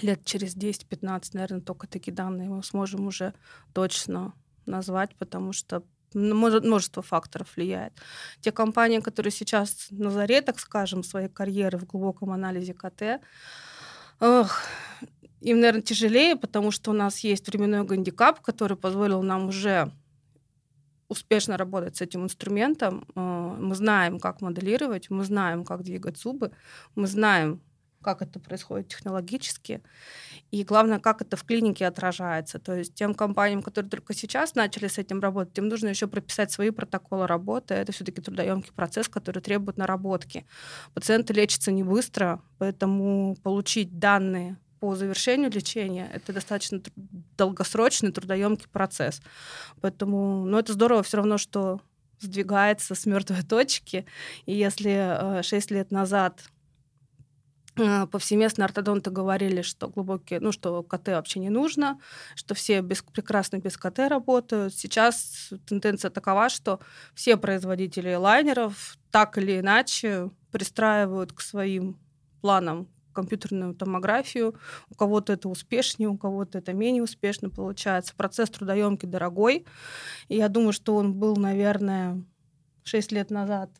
лет через 10-15, наверное, только такие данные мы сможем уже точно назвать, потому что множество факторов влияет. Те компании, которые сейчас на заре, так скажем, своей карьеры в глубоком анализе КТ, Ох, им, наверное, тяжелее, потому что у нас есть временной гандикап, который позволил нам уже успешно работать с этим инструментом. Э, мы знаем, как моделировать, мы знаем, как двигать зубы, мы знаем, как это происходит технологически, и главное, как это в клинике отражается. То есть тем компаниям, которые только сейчас начали с этим работать, им нужно еще прописать свои протоколы работы. Это все-таки трудоемкий процесс, который требует наработки. Пациенты лечатся не быстро, поэтому получить данные по завершению лечения это достаточно долгосрочный трудоемкий процесс. Поэтому, ну, это здорово все равно, что сдвигается с мертвой точки. И если 6 э, лет назад повсеместно ортодонты говорили, что глубокие, ну, что КТ вообще не нужно, что все без, прекрасно без КТ работают. Сейчас тенденция такова, что все производители лайнеров так или иначе пристраивают к своим планам компьютерную томографию. У кого-то это успешнее, у кого-то это менее успешно получается. Процесс трудоемкий, дорогой. И я думаю, что он был, наверное, 6 лет назад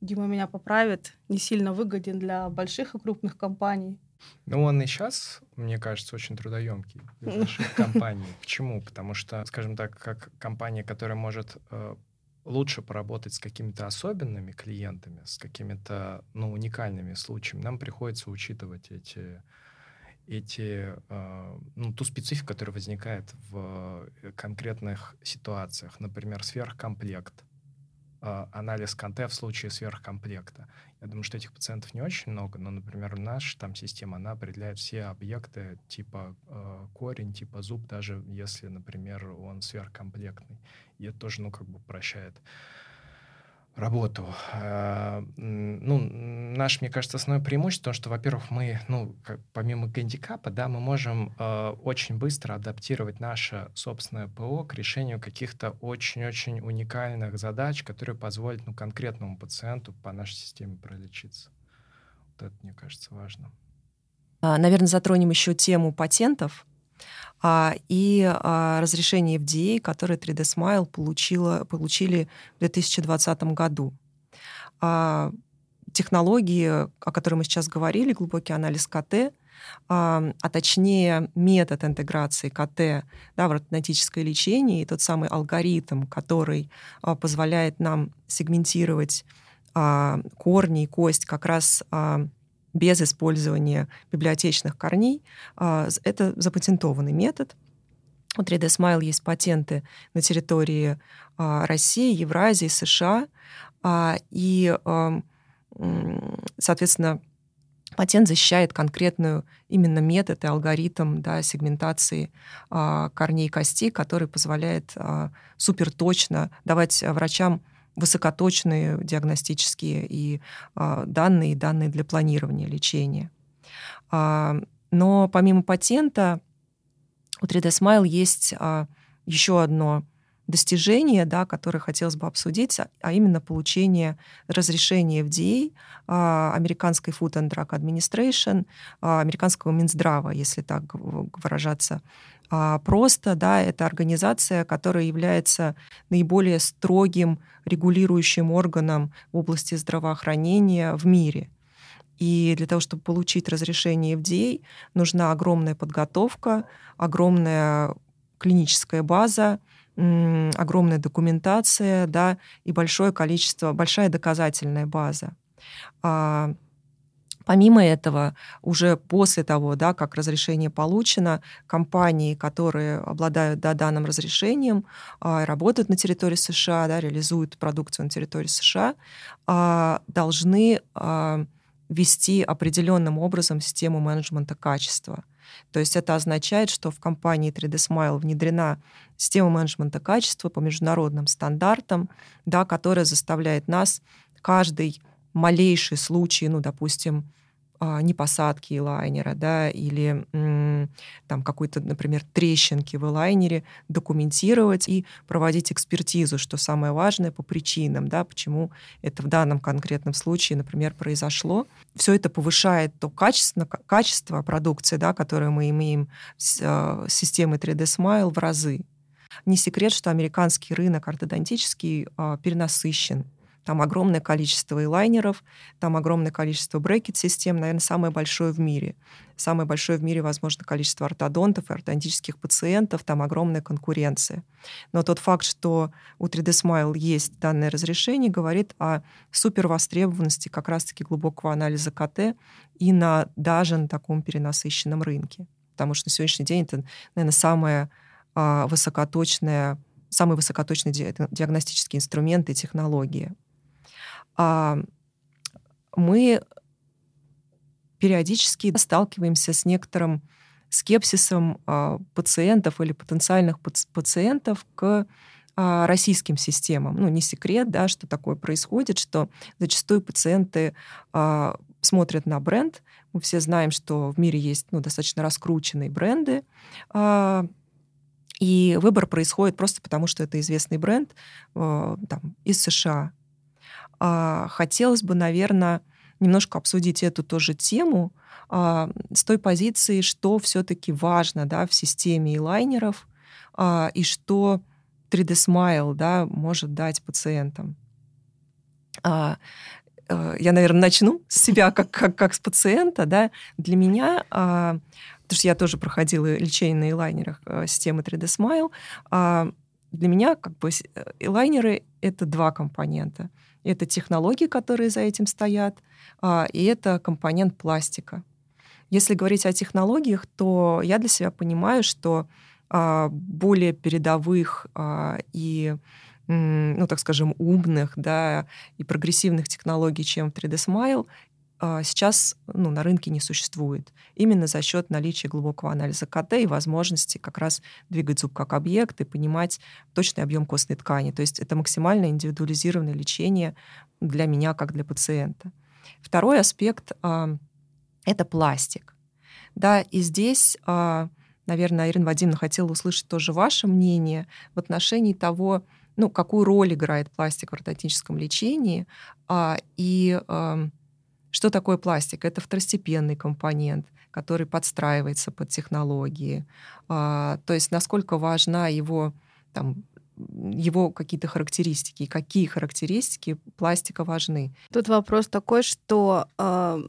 Дима меня поправит, не сильно выгоден для больших и крупных компаний. Ну, он и сейчас, мне кажется, очень трудоемкий для больших компаний. Почему? Потому что, скажем так, как компания, которая может э, лучше поработать с какими-то особенными клиентами, с какими-то ну, уникальными случаями, нам приходится учитывать эти эти, э, ну, ту специфику, которая возникает в э, конкретных ситуациях. Например, сверхкомплект, анализ КНТ в случае сверхкомплекта. Я думаю, что этих пациентов не очень много, но, например, наша там система, она определяет все объекты типа э, корень, типа зуб, даже если, например, он сверхкомплектный. И это тоже, ну, как бы упрощает работу. Э, ну, наш, мне кажется, основное преимущество, что, во-первых, мы, ну, помимо гандикапа, да, мы можем э, очень быстро адаптировать наше собственное ПО к решению каких-то очень-очень уникальных задач, которые позволят, ну, конкретному пациенту по нашей системе пролечиться. Вот это, мне кажется, важно. А, Наверное, затронем еще тему патентов а, и а, разрешение FDA, которое 3D Smile получила, получили в 2020 году. А, технологии, о которой мы сейчас говорили, глубокий анализ КТ, а, а точнее метод интеграции КТ да, в ортодонтическое лечение и тот самый алгоритм, который а, позволяет нам сегментировать а, корни и кость как раз а, без использования библиотечных корней. А, это запатентованный метод. У 3D Smile есть патенты на территории а, России, Евразии, США. А, и, соответственно, патент защищает конкретную именно метод и алгоритм да, сегментации корней костей, который позволяет суперточно давать врачам высокоточные диагностические и а, данные, данные для планирования лечения. Но помимо патента у 3D Smile есть еще одно достижение, да, которое хотелось бы обсудить, а, а именно получение разрешения FDA, а, американской Food and Drug Administration, а, американского Минздрава, если так выражаться просто, да, это организация, которая является наиболее строгим регулирующим органом в области здравоохранения в мире. И для того, чтобы получить разрешение FDA, нужна огромная подготовка, огромная клиническая база, огромная документация, да, и большое количество, большая доказательная база. Помимо этого, уже после того, да, как разрешение получено, компании, которые обладают да, данным разрешением, а, работают на территории США, да, реализуют продукцию на территории США, а, должны а, вести определенным образом систему менеджмента качества. То есть это означает, что в компании 3D Smile внедрена система менеджмента качества по международным стандартам, да, которая заставляет нас каждый малейший случай, ну, допустим, а, непосадки лайнера, да, или там какой-то, например, трещинки в лайнере документировать и проводить экспертизу, что самое важное по причинам, да, почему это в данном конкретном случае, например, произошло. Все это повышает то качество, качество продукции, да, которое мы имеем с э, системой 3D Smile в разы. Не секрет, что американский рынок ортодонтический э, перенасыщен там огромное количество элайнеров, там огромное количество брекет-систем, наверное, самое большое в мире. Самое большое в мире, возможно, количество ортодонтов и ортодонтических пациентов, там огромная конкуренция. Но тот факт, что у 3D Smile есть данное разрешение, говорит о супервостребованности как раз-таки глубокого анализа КТ и на даже на таком перенасыщенном рынке. Потому что на сегодняшний день это, наверное, самая а, высокоточная самые высокоточные диагностические инструменты и технологии. А, мы периодически сталкиваемся с некоторым скепсисом а, пациентов или потенциальных пациентов к а, российским системам. Ну, не секрет, да, что такое происходит, что зачастую пациенты смотрят на бренд. Мы все знаем, что в мире есть ну, достаточно раскрученные бренды, и выбор происходит просто потому, что это известный бренд там, из США. А, хотелось бы, наверное, немножко обсудить эту тоже тему а, с той позиции, что все-таки важно да, в системе элайнеров а, и что 3D Smile да, может дать пациентам. Э, я, наверное, начну с себя как, как, как с пациента. Да. Для меня, потому что я тоже проходила лечение на элайнерах э, системы 3D Smile, для меня как бы элайнеры — это два компонента — это технологии, которые за этим стоят, а, и это компонент пластика. Если говорить о технологиях, то я для себя понимаю, что а, более передовых а, и ну, так скажем, умных, да, и прогрессивных технологий, чем 3D Smile, сейчас ну, на рынке не существует. Именно за счет наличия глубокого анализа КТ и возможности как раз двигать зуб как объект и понимать точный объем костной ткани. То есть это максимально индивидуализированное лечение для меня как для пациента. Второй аспект а, это пластик. Да, и здесь, а, наверное, Ирина Вадимовна хотела услышать тоже ваше мнение в отношении того, ну, какую роль играет пластик в ортодонтическом лечении, и что такое пластик? Это второстепенный компонент, который подстраивается под технологии. А, то есть насколько важна его там, его какие-то характеристики, какие характеристики пластика важны. Тут вопрос такой, что э,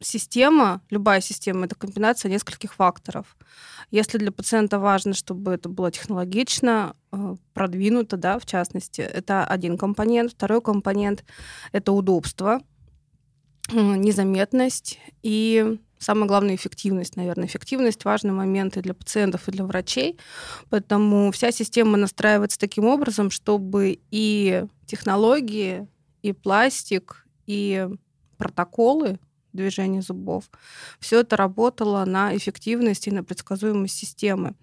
система, любая система, это комбинация нескольких факторов. Если для пациента важно, чтобы это было технологично, э, продвинуто, да, в частности, это один компонент. Второй компонент — это удобство незаметность и самое главное эффективность, наверное. Эффективность важный момент и для пациентов, и для врачей, поэтому вся система настраивается таким образом, чтобы и технологии, и пластик, и протоколы движения зубов. Все это работало на эффективность и на предсказуемость системы.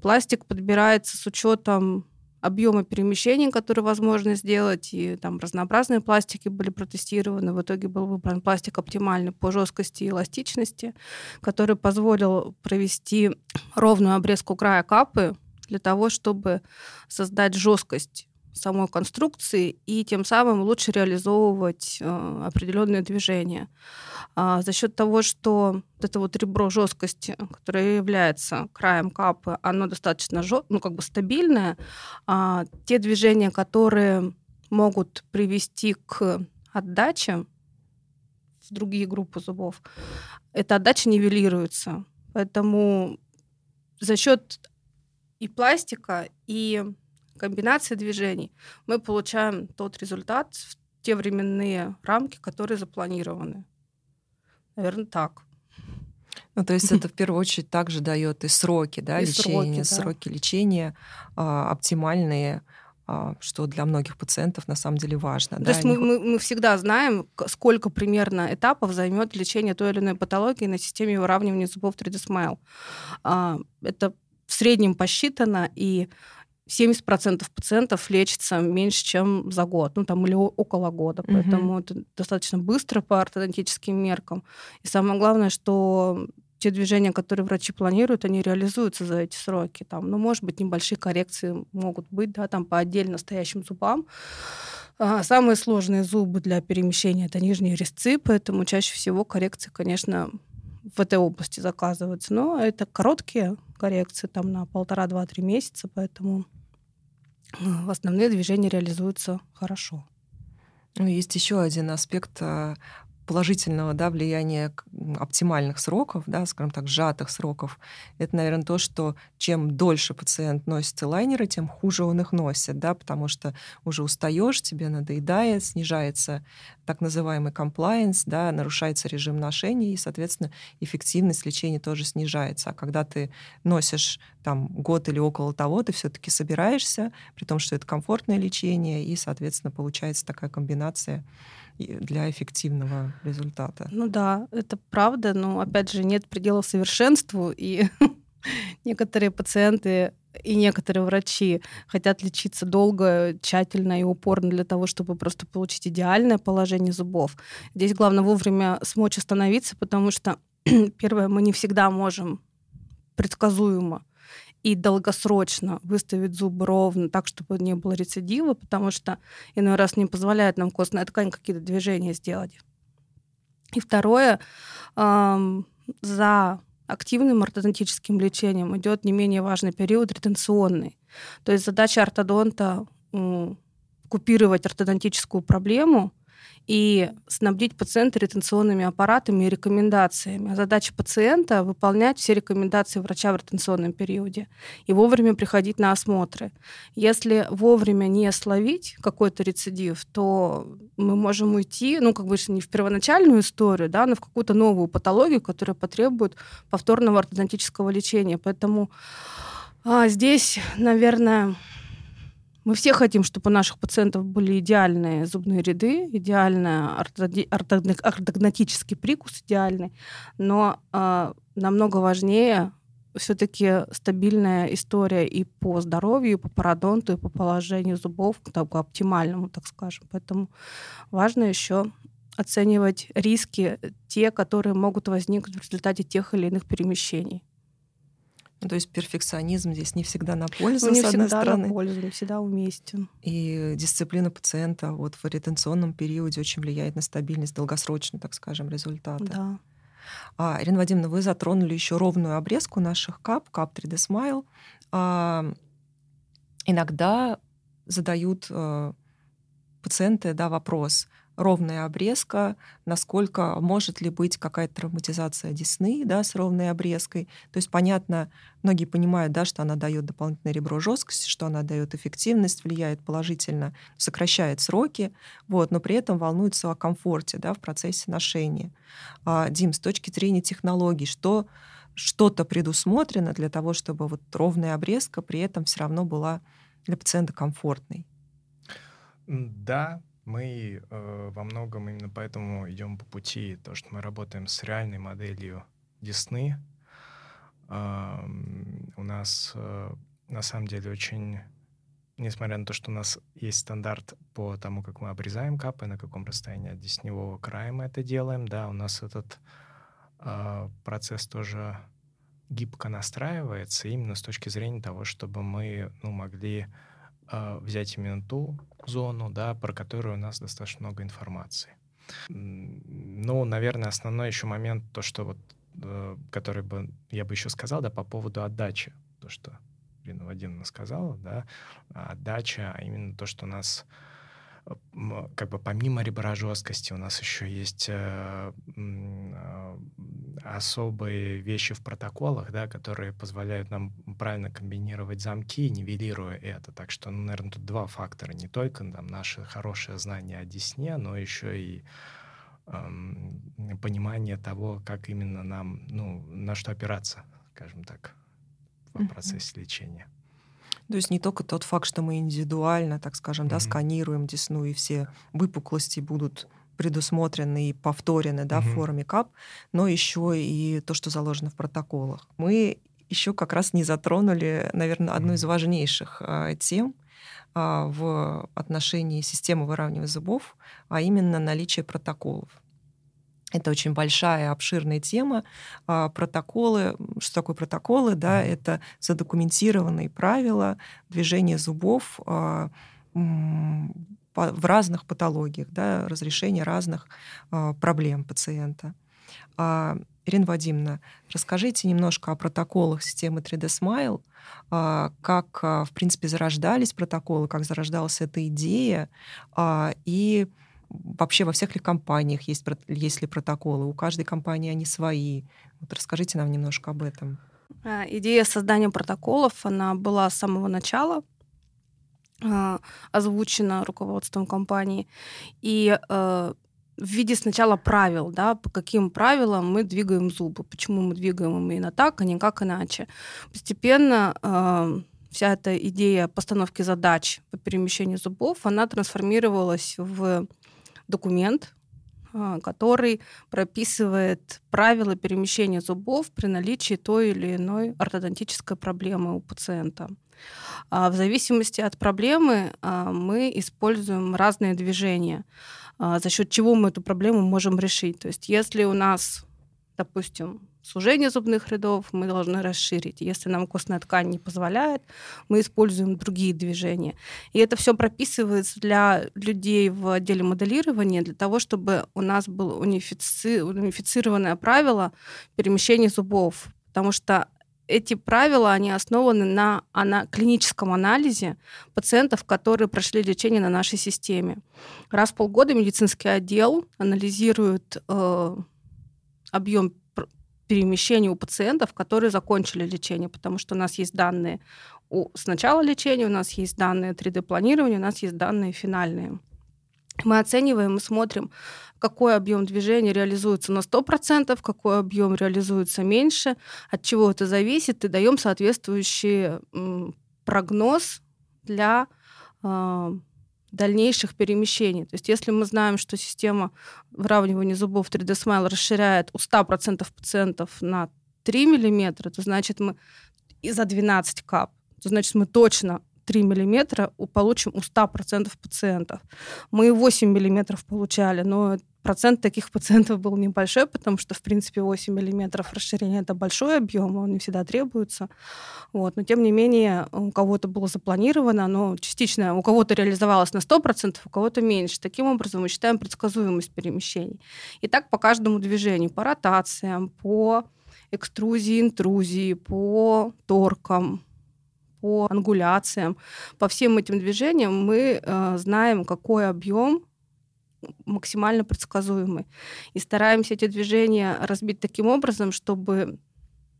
Пластик подбирается с учетом объемы перемещений, которые возможно сделать, и там разнообразные пластики были протестированы. В итоге был выбран пластик оптимальный по жесткости и эластичности, который позволил провести ровную обрезку края капы для того, чтобы создать жесткость самой конструкции и тем самым лучше реализовывать э, определенные движения. А за счет того, что вот это вот ребро жесткости, которое является краем капы, оно достаточно жё, ну, как бы стабильное, а те движения, которые могут привести к отдаче в другие группы зубов, эта отдача нивелируется. Поэтому за счет и пластика, и комбинации движений мы получаем тот результат в те временные рамки, которые запланированы. Наверное, так. Ну, то есть это в первую очередь также дает и сроки, да, И лечения, сроки, да. сроки лечения а, оптимальные, а, что для многих пациентов на самом деле важно. То да, есть мы, мы, мы всегда знаем, сколько примерно этапов займет лечение той или иной патологии на системе выравнивания зубов 3D Smile. А, Это в среднем посчитано, и 70% пациентов лечится меньше, чем за год, ну там или около года, Мгм. поэтому это достаточно быстро по ортодонтическим меркам. И самое главное, что те движения, которые врачи планируют, они реализуются за эти сроки. Там, ну, может быть, небольшие коррекции могут быть, да, там по отдельно стоящим зубам. А, Самые сложные зубы для перемещения это нижние резцы, поэтому чаще всего коррекции, конечно, в этой области заказываются. Но это короткие коррекции, там на полтора, два, три месяца, поэтому основные движения реализуются хорошо. Ну, есть еще один аспект а, положительного да, влияния оптимальных сроков, да, скажем так, сжатых сроков. Это, наверное, то, что чем дольше пациент носит лайнеры, тем хуже он их носит, да, потому что уже устаешь, тебе надоедает, снижается так называемый комплайенс, да, нарушается режим ношения, и, соответственно, эффективность лечения тоже снижается. А когда ты носишь там год или около того, ты все-таки собираешься, при том, что это комфортное лечение, и, соответственно, получается такая комбинация для эффективного результата. Ну да, это правда, но опять же нет предела совершенству, и некоторые пациенты и некоторые врачи хотят лечиться долго, тщательно и упорно для того, чтобы просто получить идеальное положение зубов. Здесь главное вовремя смочь остановиться, потому что, первое, мы не всегда можем предсказуемо и долгосрочно выставить зубы ровно, так, чтобы не было рецидива, потому что иной раз не позволяет нам костная ткань какие-то движения сделать. И второе, ам, за активным ортодонтическим лечением идет не менее важный период ретенционный. То есть задача ортодонта купировать ортодонтическую проблему и снабдить пациента ретенционными аппаратами и рекомендациями. А задача пациента — выполнять все рекомендации врача в ретенционном периоде и вовремя приходить на осмотры. Если вовремя не словить какой-то рецидив, то мы можем уйти, ну, как бы не в первоначальную историю, да, но в какую-то новую патологию, которая потребует повторного ортодонтического лечения. Поэтому а, здесь, наверное, мы все хотим, чтобы у наших пациентов были идеальные зубные ряды, ортодон- ортогнатический прикус идеальный, но а, намного важнее все-таки стабильная история и по здоровью, и по пародонту, и по положению зубов, к так, оптимальному, так скажем. Поэтому важно еще оценивать риски, те, которые могут возникнуть в результате тех или иных перемещений. То есть перфекционизм здесь не всегда на пользу, Ну, не с одной всегда стороны. на пользу, не всегда уместен. И дисциплина пациента вот в ретенционном периоде очень влияет на стабильность долгосрочно, так скажем, результата. Да. А, Ирина Вадимовна, вы затронули еще ровную обрезку наших кап, кап 3D Smile. А, иногда задают э, пациенты да, вопрос, ровная обрезка, насколько может ли быть какая-то травматизация десны да, с ровной обрезкой. То есть, понятно, многие понимают, да, что она дает дополнительное ребро жесткости, что она дает эффективность, влияет положительно, сокращает сроки, вот, но при этом волнуются о комфорте да, в процессе ношения. А, Дим, с точки зрения технологий, что что-то предусмотрено для того, чтобы вот ровная обрезка при этом все равно была для пациента комфортной? Да, мы э, во многом именно поэтому идем по пути, то, что мы работаем с реальной моделью Десны. Ам, у нас э, на самом деле очень несмотря на то, что у нас есть стандарт по тому, как мы обрезаем капы, на каком расстоянии от десневого края мы это делаем, да, у нас этот э, процесс тоже гибко настраивается именно с точки зрения того, чтобы мы ну, могли э, взять именно ту зону, да, про которую у нас достаточно много информации. Ну, наверное, основной еще момент, то, что вот, э, который бы я бы еще сказал, да, по поводу отдачи, то, что Ирина Вадимовна сказала, да, отдача, а именно то, что у нас как бы помимо ребра жесткости у нас еще есть э, э, особые вещи в протоколах, да, которые позволяют нам правильно комбинировать замки, нивелируя это. Так что, ну, наверное, тут два фактора. Не только там, наше хорошее знание о Десне, но еще и эм, понимание того, как именно нам, ну, на что опираться, скажем так, в процессе лечения. То есть не только тот факт, что мы индивидуально, так скажем, mm-hmm. да, сканируем десну, и все выпуклости будут предусмотрены и повторены да, mm-hmm. в форме КАП, но еще и то, что заложено в протоколах. Мы еще как раз не затронули, наверное, одну из важнейших а, тем а, в отношении системы выравнивания зубов, а именно наличие протоколов. Это очень большая, обширная тема. А, протоколы, что такое протоколы? Да, это задокументированные правила движения зубов а, в разных патологиях, да, разрешения разных а, проблем пациента. Ирина Вадимовна, расскажите немножко о протоколах системы 3D Smile, как, в принципе, зарождались протоколы, как зарождалась эта идея, и вообще во всех ли компаниях есть, есть ли протоколы? У каждой компании они свои. Вот расскажите нам немножко об этом. А, идея создания протоколов, она была с самого начала а, озвучена руководством компании. И э, в виде сначала правил, да, по каким правилам мы двигаем зубы, почему мы двигаем именно так, а не как иначе. Постепенно э, вся эта идея постановки задач по перемещению зубов, она трансформировалась в документ, а, который прописывает правила перемещения зубов при наличии той или иной ортодонтической проблемы у пациента. А, в зависимости от проблемы а, мы используем разные движения, за счет чего мы эту проблему можем решить. То есть если у нас, допустим, сужение зубных рядов мы должны расширить. Если нам костная ткань не позволяет, мы используем другие движения. И это все прописывается для людей в отделе моделирования для того, чтобы у нас было унифици... унифицированное правило перемещения зубов. Потому что эти правила, они основаны на, на клиническом анализе пациентов, которые прошли лечение на нашей системе. Раз в полгода медицинский отдел анализирует э, объем перемещений у пациентов, которые закончили лечение, потому что у нас есть данные у, с начала лечения, у нас есть данные 3D-планирования, у нас есть данные финальные. Мы оцениваем и смотрим, какой объем движения реализуется на 100%, какой объем реализуется меньше, от чего это зависит, и даем соответствующий прогноз для а, дальнейших перемещений. То есть если мы знаем, что система выравнивания зубов 3D Smile расширяет у 100% пациентов на 3 мм, то значит мы и за 12 кап, то значит мы точно 3 мм получим у 100% пациентов. Мы 8 мм получали, но процент таких пациентов был небольшой, потому что, в принципе, 8 мм расширения — это большой объем, он не всегда требуется. Вот. Но, тем не менее, у кого-то было запланировано, оно частично, у кого-то реализовалось на 100%, у кого-то меньше. Таким образом, мы считаем предсказуемость перемещений. И так по каждому движению, по ротациям, по экструзии, интрузии, по торкам, по ангуляциям, по всем этим движениям мы э, знаем, какой объем максимально предсказуемый. И стараемся эти движения разбить таким образом, чтобы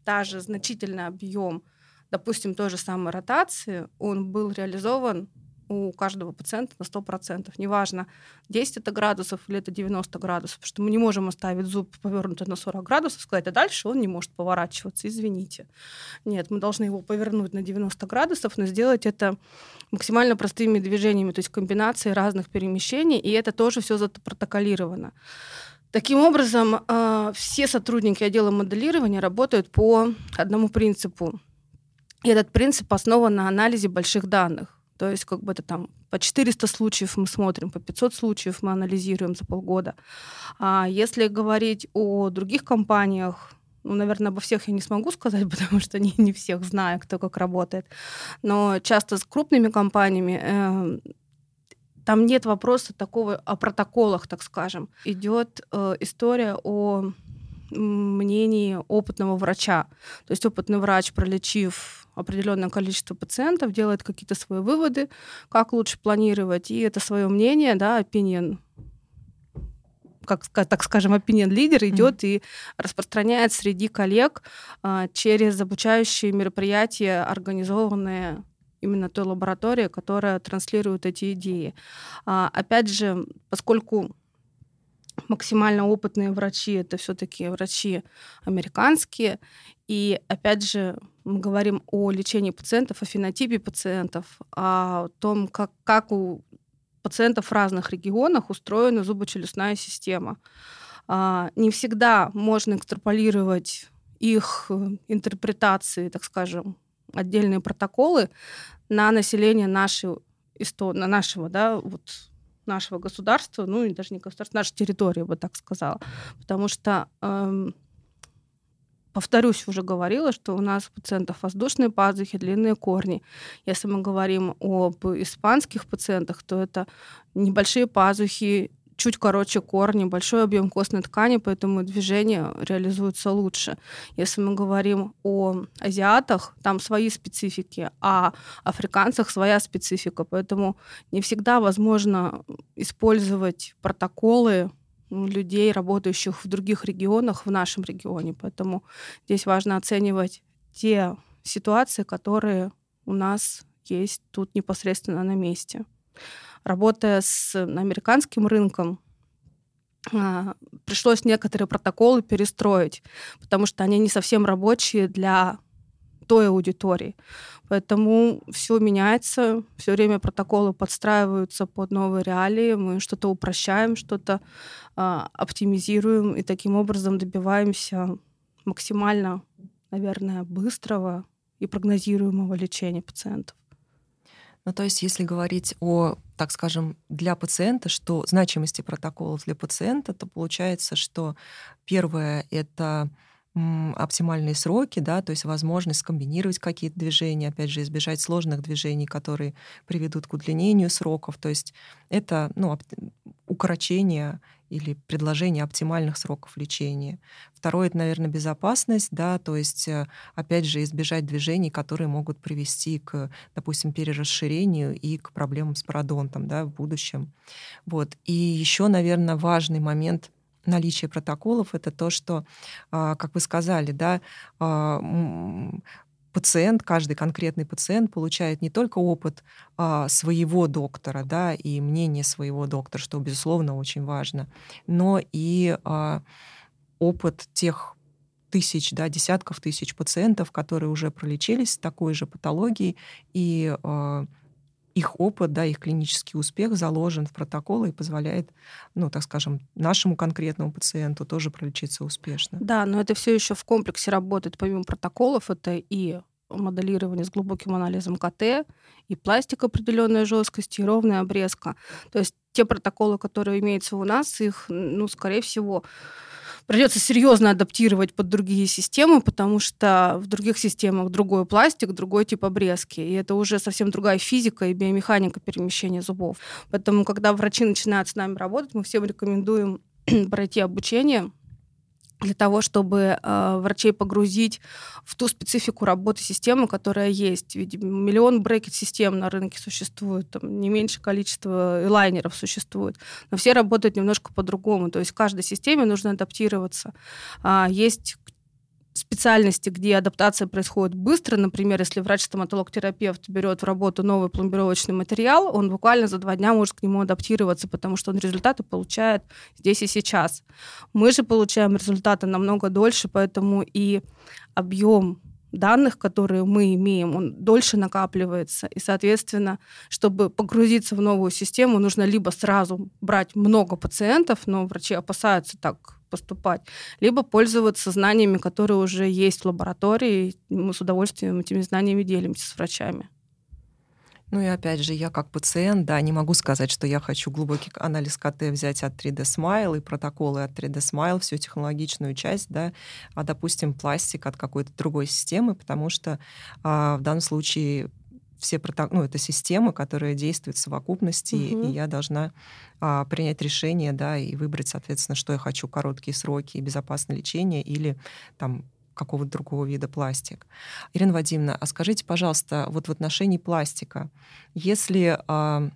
даже значительный объем, допустим, той же самой ротации, он был реализован у каждого пациента на 100%. Неважно, 10 это градусов или это 90 градусов, потому что мы не можем оставить зуб повернутый на 40 градусов, сказать, а дальше он не может поворачиваться, извините. Нет, мы должны его повернуть на 90 градусов, но сделать это максимально простыми движениями, то есть комбинацией разных перемещений, и это тоже все запротоколировано. Таким образом, а, все сотрудники отдела моделирования работают по одному принципу. И этот принцип основан на анализе больших данных. То есть как бы это там по 400 случаев мы смотрим, по 500 случаев мы анализируем за полгода. А если говорить о других компаниях, ну, наверное, обо всех я не смогу сказать, потому что не, не всех знаю, кто как работает. Но часто с крупными компаниями э, там нет вопроса такого о протоколах, так скажем. Идет э, история о мнении опытного врача. То есть опытный врач, пролечив определенное количество пациентов, делает какие-то свои выводы, как лучше планировать, и это свое мнение, да, opinion как так скажем, opinion лидер идет mm-hmm. и распространяет среди коллег а, через обучающие мероприятия, организованные именно той лаборатории, которая транслирует эти идеи. А, опять же, поскольку максимально опытные врачи это все-таки врачи американские, и опять же мы говорим о лечении пациентов, о фенотипе пациентов, о том, как, как у пациентов в разных регионах устроена зубочелюстная система. А, не всегда можно экстраполировать их э, интерпретации, так скажем, отдельные протоколы на население нашей, на нашего, да, вот нашего государства, ну и даже не государства, нашей территории, бы так сказала. Потому что эм, повторюсь, уже говорила, что у нас у пациентов воздушные пазухи, длинные корни. Если мы говорим об испанских пациентах, то это небольшие пазухи, чуть короче корни, большой объем костной ткани, поэтому движение реализуется лучше. Если мы говорим о азиатах, там свои специфики, а африканцах своя специфика, поэтому не всегда возможно использовать протоколы людей, работающих в других регионах, в нашем регионе. Поэтому здесь важно оценивать те ситуации, которые у нас есть тут непосредственно на месте. Работая с американским рынком, а, пришлось некоторые протоколы перестроить, потому что они не совсем рабочие для той аудитории. Поэтому все меняется, все время протоколы подстраиваются под новые реалии, мы что-то упрощаем, что-то э, оптимизируем и таким образом добиваемся максимально, наверное, быстрого и прогнозируемого лечения пациентов. Ну, то есть, если говорить о, так скажем, для пациента, что значимости протоколов для пациента, то получается, что первое — это оптимальные сроки, да, то есть возможность скомбинировать какие-то движения, опять же, избежать сложных движений, которые приведут к удлинению сроков. То есть это ну, укорочение или предложение оптимальных сроков лечения. Второе — это, наверное, безопасность, да, то есть, э, опять же, избежать движений, которые могут привести к, допустим, перерасширению и к проблемам с пародонтом да, в будущем. Вот. И еще, наверное, важный момент — наличие протоколов, это то, что, а, как вы сказали, да, а, пациент, каждый конкретный пациент получает не только опыт а, своего доктора, да, и мнение своего доктора, что, безусловно, очень важно, но и опыт тех тысяч, да, десятков тысяч пациентов, которые уже пролечились такой же патологией и их опыт, да, их клинический успех заложен в протоколы и позволяет, ну, так скажем, нашему конкретному пациенту тоже пролечиться успешно. Да, но это все еще в комплексе работает помимо протоколов. Это и моделирование с глубоким анализом КТ, и пластик определенной жесткости, и ровная обрезка. То есть те протоколы, которые имеются у нас, их, ну, скорее всего, придется серьезно адаптировать под другие системы, потому что в других системах другой пластик, другой тип обрезки. И это уже совсем другая физика и биомеханика перемещения зубов. Поэтому, когда врачи начинают с нами работать, мы всем рекомендуем пройти обучение для того, чтобы э, врачей погрузить в ту специфику работы системы, которая есть. Ведь миллион брекет-систем на рынке существует, там не меньше количества лайнеров существует, но все работают немножко по-другому. То есть каждой системе нужно адаптироваться. А, есть специальности, где адаптация происходит быстро, например, если врач-стоматолог-терапевт берет в работу новый пломбировочный материал, он буквально за два дня может к нему адаптироваться, потому что он результаты получает здесь и сейчас. Мы же получаем результаты намного дольше, поэтому и объем данных, которые мы имеем, он дольше накапливается. И, соответственно, чтобы погрузиться в новую систему, нужно либо сразу брать много пациентов, но врачи опасаются так поступать, либо пользоваться знаниями, которые уже есть в лаборатории. Мы с удовольствием этими знаниями делимся с врачами. Ну и опять же, я как пациент, да, не могу сказать, что я хочу глубокий анализ КТ взять от 3D Smile и протоколы от 3D Smile, всю технологичную часть, да, а, допустим, пластик от какой-то другой системы, потому что а, в данном случае все проток... ну, это система, которая действует в совокупности, угу. и я должна а, принять решение, да, и выбрать, соответственно, что я хочу, короткие сроки безопасное лечение или там какого-то другого вида пластик. Ирина Вадимовна, а скажите, пожалуйста, вот в отношении пластика, если э,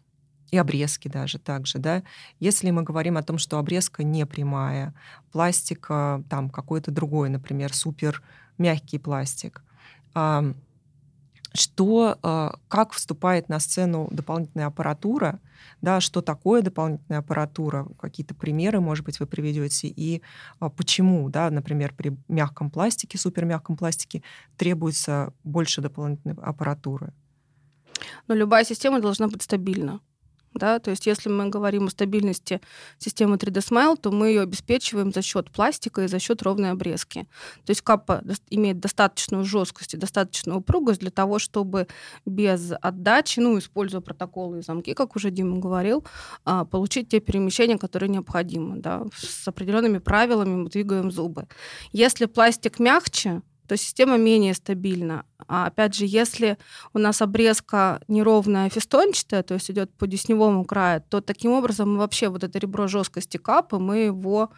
и обрезки даже также, да, если мы говорим о том, что обрезка не прямая, пластик там какой-то другой, например, супер мягкий пластик, э, что, а, как вступает на сцену дополнительная аппаратура, да, что такое дополнительная аппаратура, какие-то примеры, может быть, вы приведете, и а, почему, да, например, при мягком пластике, супермягком пластике требуется больше дополнительной аппаратуры. Но любая система должна быть стабильна. Да? То есть если мы говорим о стабильности системы 3D Smile, то мы ее обеспечиваем за счет пластика и за счет ровной обрезки. То есть капа имеет достаточную жесткость и достаточную упругость для того, чтобы без отдачи, ну, используя протоколы и замки, как уже Дима говорил, а, получить те перемещения, которые необходимы. Да? С определенными правилами мы двигаем зубы. Если пластик мягче, то система менее стабильна. А опять же, если у нас обрезка неровная, фестончатая, то есть идет по десневому краю, то таким образом мы вообще вот это ребро жесткости капы, мы его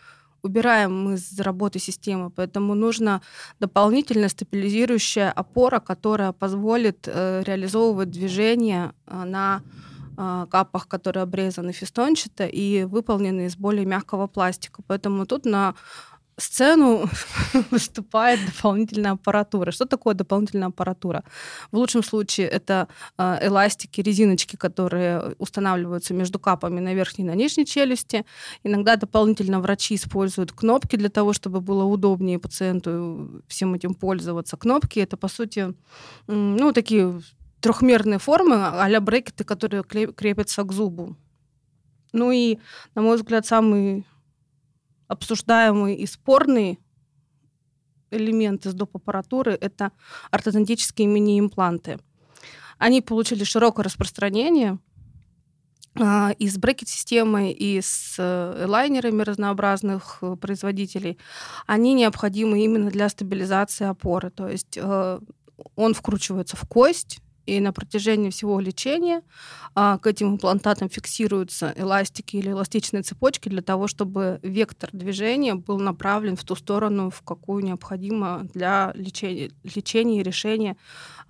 убираем из работы системы, поэтому нужна дополнительная стабилизирующая опора, которая позволит э, реализовывать движение э, на э, капах, которые обрезаны фестончато и выполнены из более мягкого пластика. Поэтому тут на сцену выступает дополнительная аппаратура. Что такое дополнительная аппаратура? В лучшем случае это э, эластики, резиночки, которые устанавливаются между капами на верхней и на нижней челюсти. Иногда дополнительно врачи используют кнопки для того, чтобы было удобнее пациенту всем этим пользоваться. Кнопки это, по сути, ну, такие трехмерные формы а-ля брекеты, которые крепятся к зубу. Ну и, на мой взгляд, самый обсуждаемый и спорный элемент из доп. аппаратуры — это ортодонтические мини-импланты. Они получили широкое распространение а, и с брекет-системой, и с э, лайнерами разнообразных э, производителей. Они необходимы именно для стабилизации опоры. То есть э, он вкручивается в кость, и на протяжении всего лечения а, к этим имплантатам фиксируются эластики или эластичные цепочки для того, чтобы вектор движения был направлен в ту сторону, в какую необходимо для лечения, лечения и решения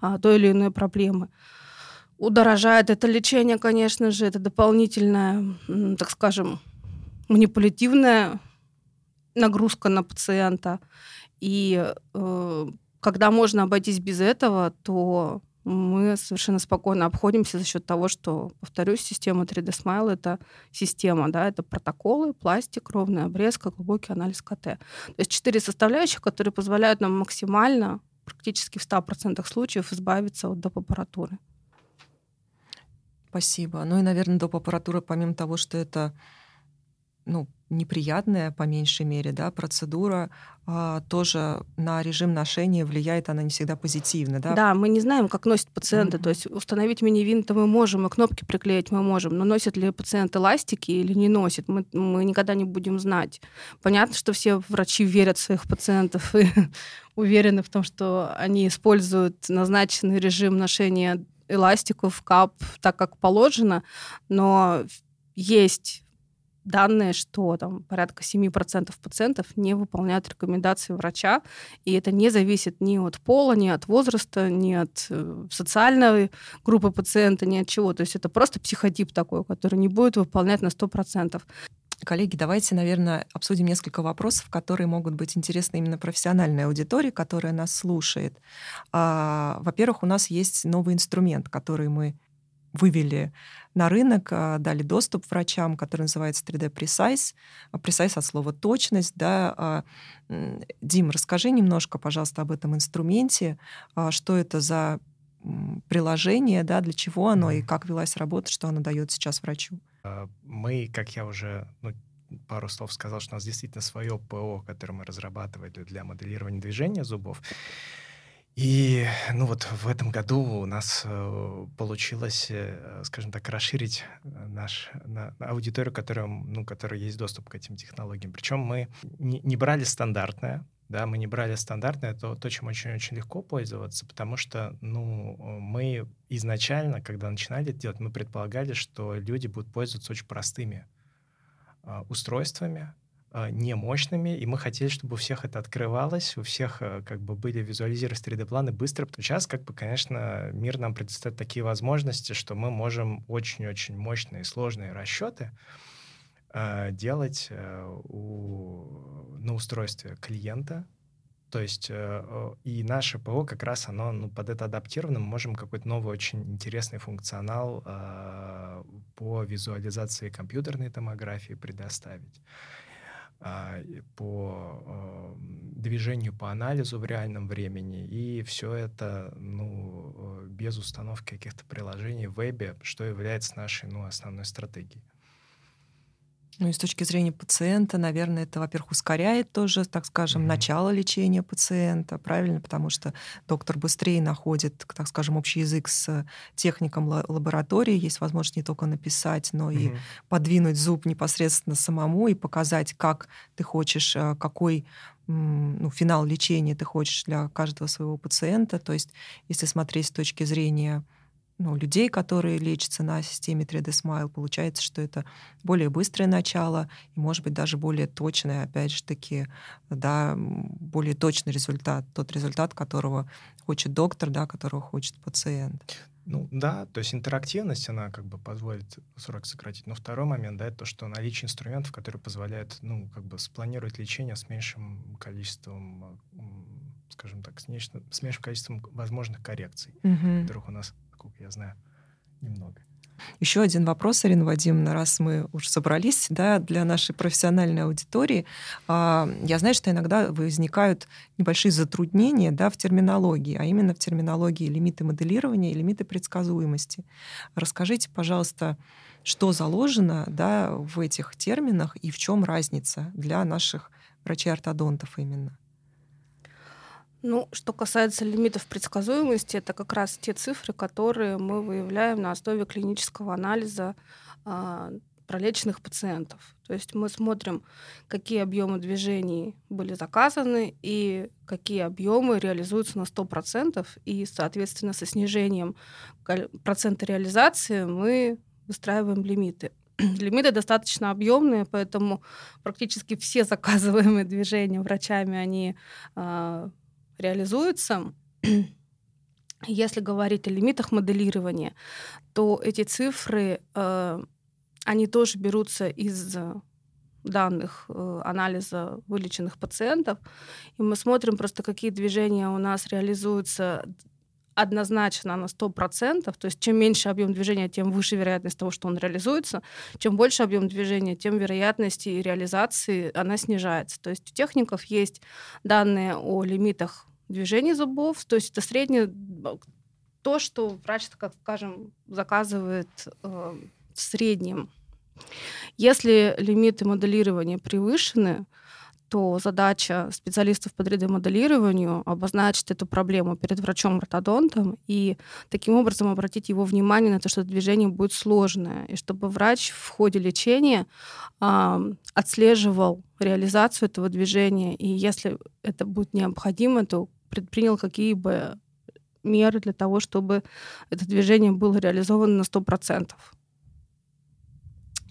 а, той или иной проблемы. Удорожает это лечение, конечно же, это дополнительная, так скажем, манипулятивная нагрузка на пациента. И э, когда можно обойтись без этого, то мы совершенно спокойно обходимся за счет того, что, повторюсь, система 3D Smile — это система, да, это протоколы, пластик, ровная обрезка, глубокий анализ КТ. То есть четыре составляющих, которые позволяют нам максимально, практически в 100% случаев, избавиться от доп. аппаратуры. Спасибо. Ну и, наверное, доп. аппаратура, помимо того, что это ну, неприятная, по меньшей мере, да, процедура, а, тоже на режим ношения влияет она не всегда позитивно, да? Да, мы не знаем, как носят пациенты, mm-hmm. то есть установить мини-винт мы можем, и кнопки приклеить мы можем, но носят ли пациент эластики или не носит, мы, мы никогда не будем знать. Понятно, что все врачи верят в своих пациентов и уверены в том, что они используют назначенный режим ношения эластиков, кап, так как положено, но есть данные, что там порядка 7% пациентов не выполняют рекомендации врача, и это не зависит ни от пола, ни от возраста, ни от э, социальной группы пациента, ни от чего. То есть это просто психотип такой, который не будет выполнять на 100%. Коллеги, давайте, наверное, обсудим несколько вопросов, которые могут быть интересны именно профессиональной аудитории, которая нас слушает. А, во-первых, у нас есть новый инструмент, который мы вывели на рынок, а, дали доступ врачам, который называется 3D Precise. А, Precise от слова точность. Да. А, Дим, расскажи немножко, пожалуйста, об этом инструменте, что это за приложение, да, для чего оно и как велась работа, что оно дает сейчас врачу. Мы, как я уже ну, пару слов сказал, что у нас действительно свое ПО, которое мы разрабатывали для моделирования движения зубов. И, ну вот в этом году у нас э, получилось, э, скажем так, расширить э, наш на, аудиторию, которая, ну, которая есть доступ к этим технологиям. Причем мы не, не брали стандартное, да, мы не брали стандартное, то, то чем очень-очень легко пользоваться, потому что, ну, мы изначально, когда начинали это делать, мы предполагали, что люди будут пользоваться очень простыми э, устройствами, не мощными, и мы хотели, чтобы у всех это открывалось, у всех э, как бы были визуализировать 3D-планы быстро. Сейчас, как бы, конечно, мир нам предоставляет такие возможности, что мы можем очень-очень мощные и сложные расчеты э, делать э, у, на устройстве клиента, то есть э, и наше ПО как раз оно ну, под это адаптировано. Мы можем какой-то новый очень интересный функционал э, по визуализации компьютерной томографии предоставить. А, по движению по анализу в реальном времени. И все это ну, э, без установки каких-то приложений в вебе, что является нашей ну, основной стратегией. Ну и с точки зрения пациента, наверное, это, во-первых, ускоряет тоже, так скажем, mm-hmm. начало лечения пациента, правильно, потому что доктор быстрее находит, так скажем, общий язык с техником лаборатории, есть возможность не только написать, но mm-hmm. и подвинуть зуб непосредственно самому и показать, как ты хочешь, э, какой ну, финал лечения ты хочешь для каждого своего пациента. То есть, если смотреть с точки зрения ну, людей, которые лечатся на системе 3D Smile, получается, что это более быстрое начало и, может быть, даже более точное, опять же таки, да, более точный результат, тот результат, которого хочет доктор, да, которого хочет пациент. Ну да, то есть интерактивность, она как бы позволит срок сократить. Но второй момент, да, это то, что наличие инструментов, которые позволяют, ну, как бы спланировать лечение с меньшим количеством, скажем так, с, меньшим, количеством возможных коррекций, угу. которых у нас насколько я знаю, немного. Еще один вопрос, Ирина Вадимовна, раз мы уже собрались да, для нашей профессиональной аудитории. А, я знаю, что иногда возникают небольшие затруднения да, в терминологии, а именно в терминологии лимиты моделирования и лимиты предсказуемости. Расскажите, пожалуйста, что заложено да, в этих терминах и в чем разница для наших врачей-ортодонтов именно? Ну, что касается лимитов предсказуемости, это как раз те цифры, которые мы выявляем на основе клинического анализа э, пролеченных пациентов. То есть мы смотрим, какие объемы движений были заказаны и какие объемы реализуются на 100%, и, соответственно, со снижением процента реализации мы выстраиваем лимиты. Лимиты достаточно объемные, поэтому практически все заказываемые движения врачами, они э, реализуется. Если говорить о лимитах моделирования, то эти цифры, э, они тоже берутся из данных э, анализа вылеченных пациентов, и мы смотрим просто, какие движения у нас реализуются однозначно на 100%, то есть чем меньше объем движения, тем выше вероятность того, что он реализуется, чем больше объем движения, тем вероятность реализации она снижается. То есть у техников есть данные о лимитах движений зубов, то есть это среднее то, что врач, как скажем, заказывает э, в среднем. Если лимиты моделирования превышены, то задача специалистов по 3D-моделированию обозначить эту проблему перед врачом-ортодонтом и таким образом обратить его внимание на то, что движение будет сложное, и чтобы врач в ходе лечения э, отслеживал реализацию этого движения, и если это будет необходимо, то предпринял какие бы меры для того, чтобы это движение было реализовано на 100%.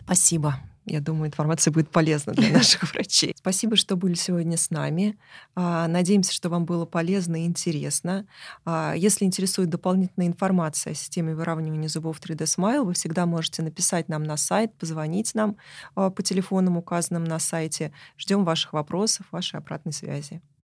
Спасибо. Я думаю, информация будет полезна для наших врачей. Спасибо, что были сегодня с нами. А, надеемся, что вам было полезно и интересно. А, если интересует дополнительная информация о системе выравнивания зубов 3D Smile, вы всегда можете написать нам на сайт, позвонить нам а, по телефонам, указанным на сайте. Ждем ваших вопросов, вашей обратной связи.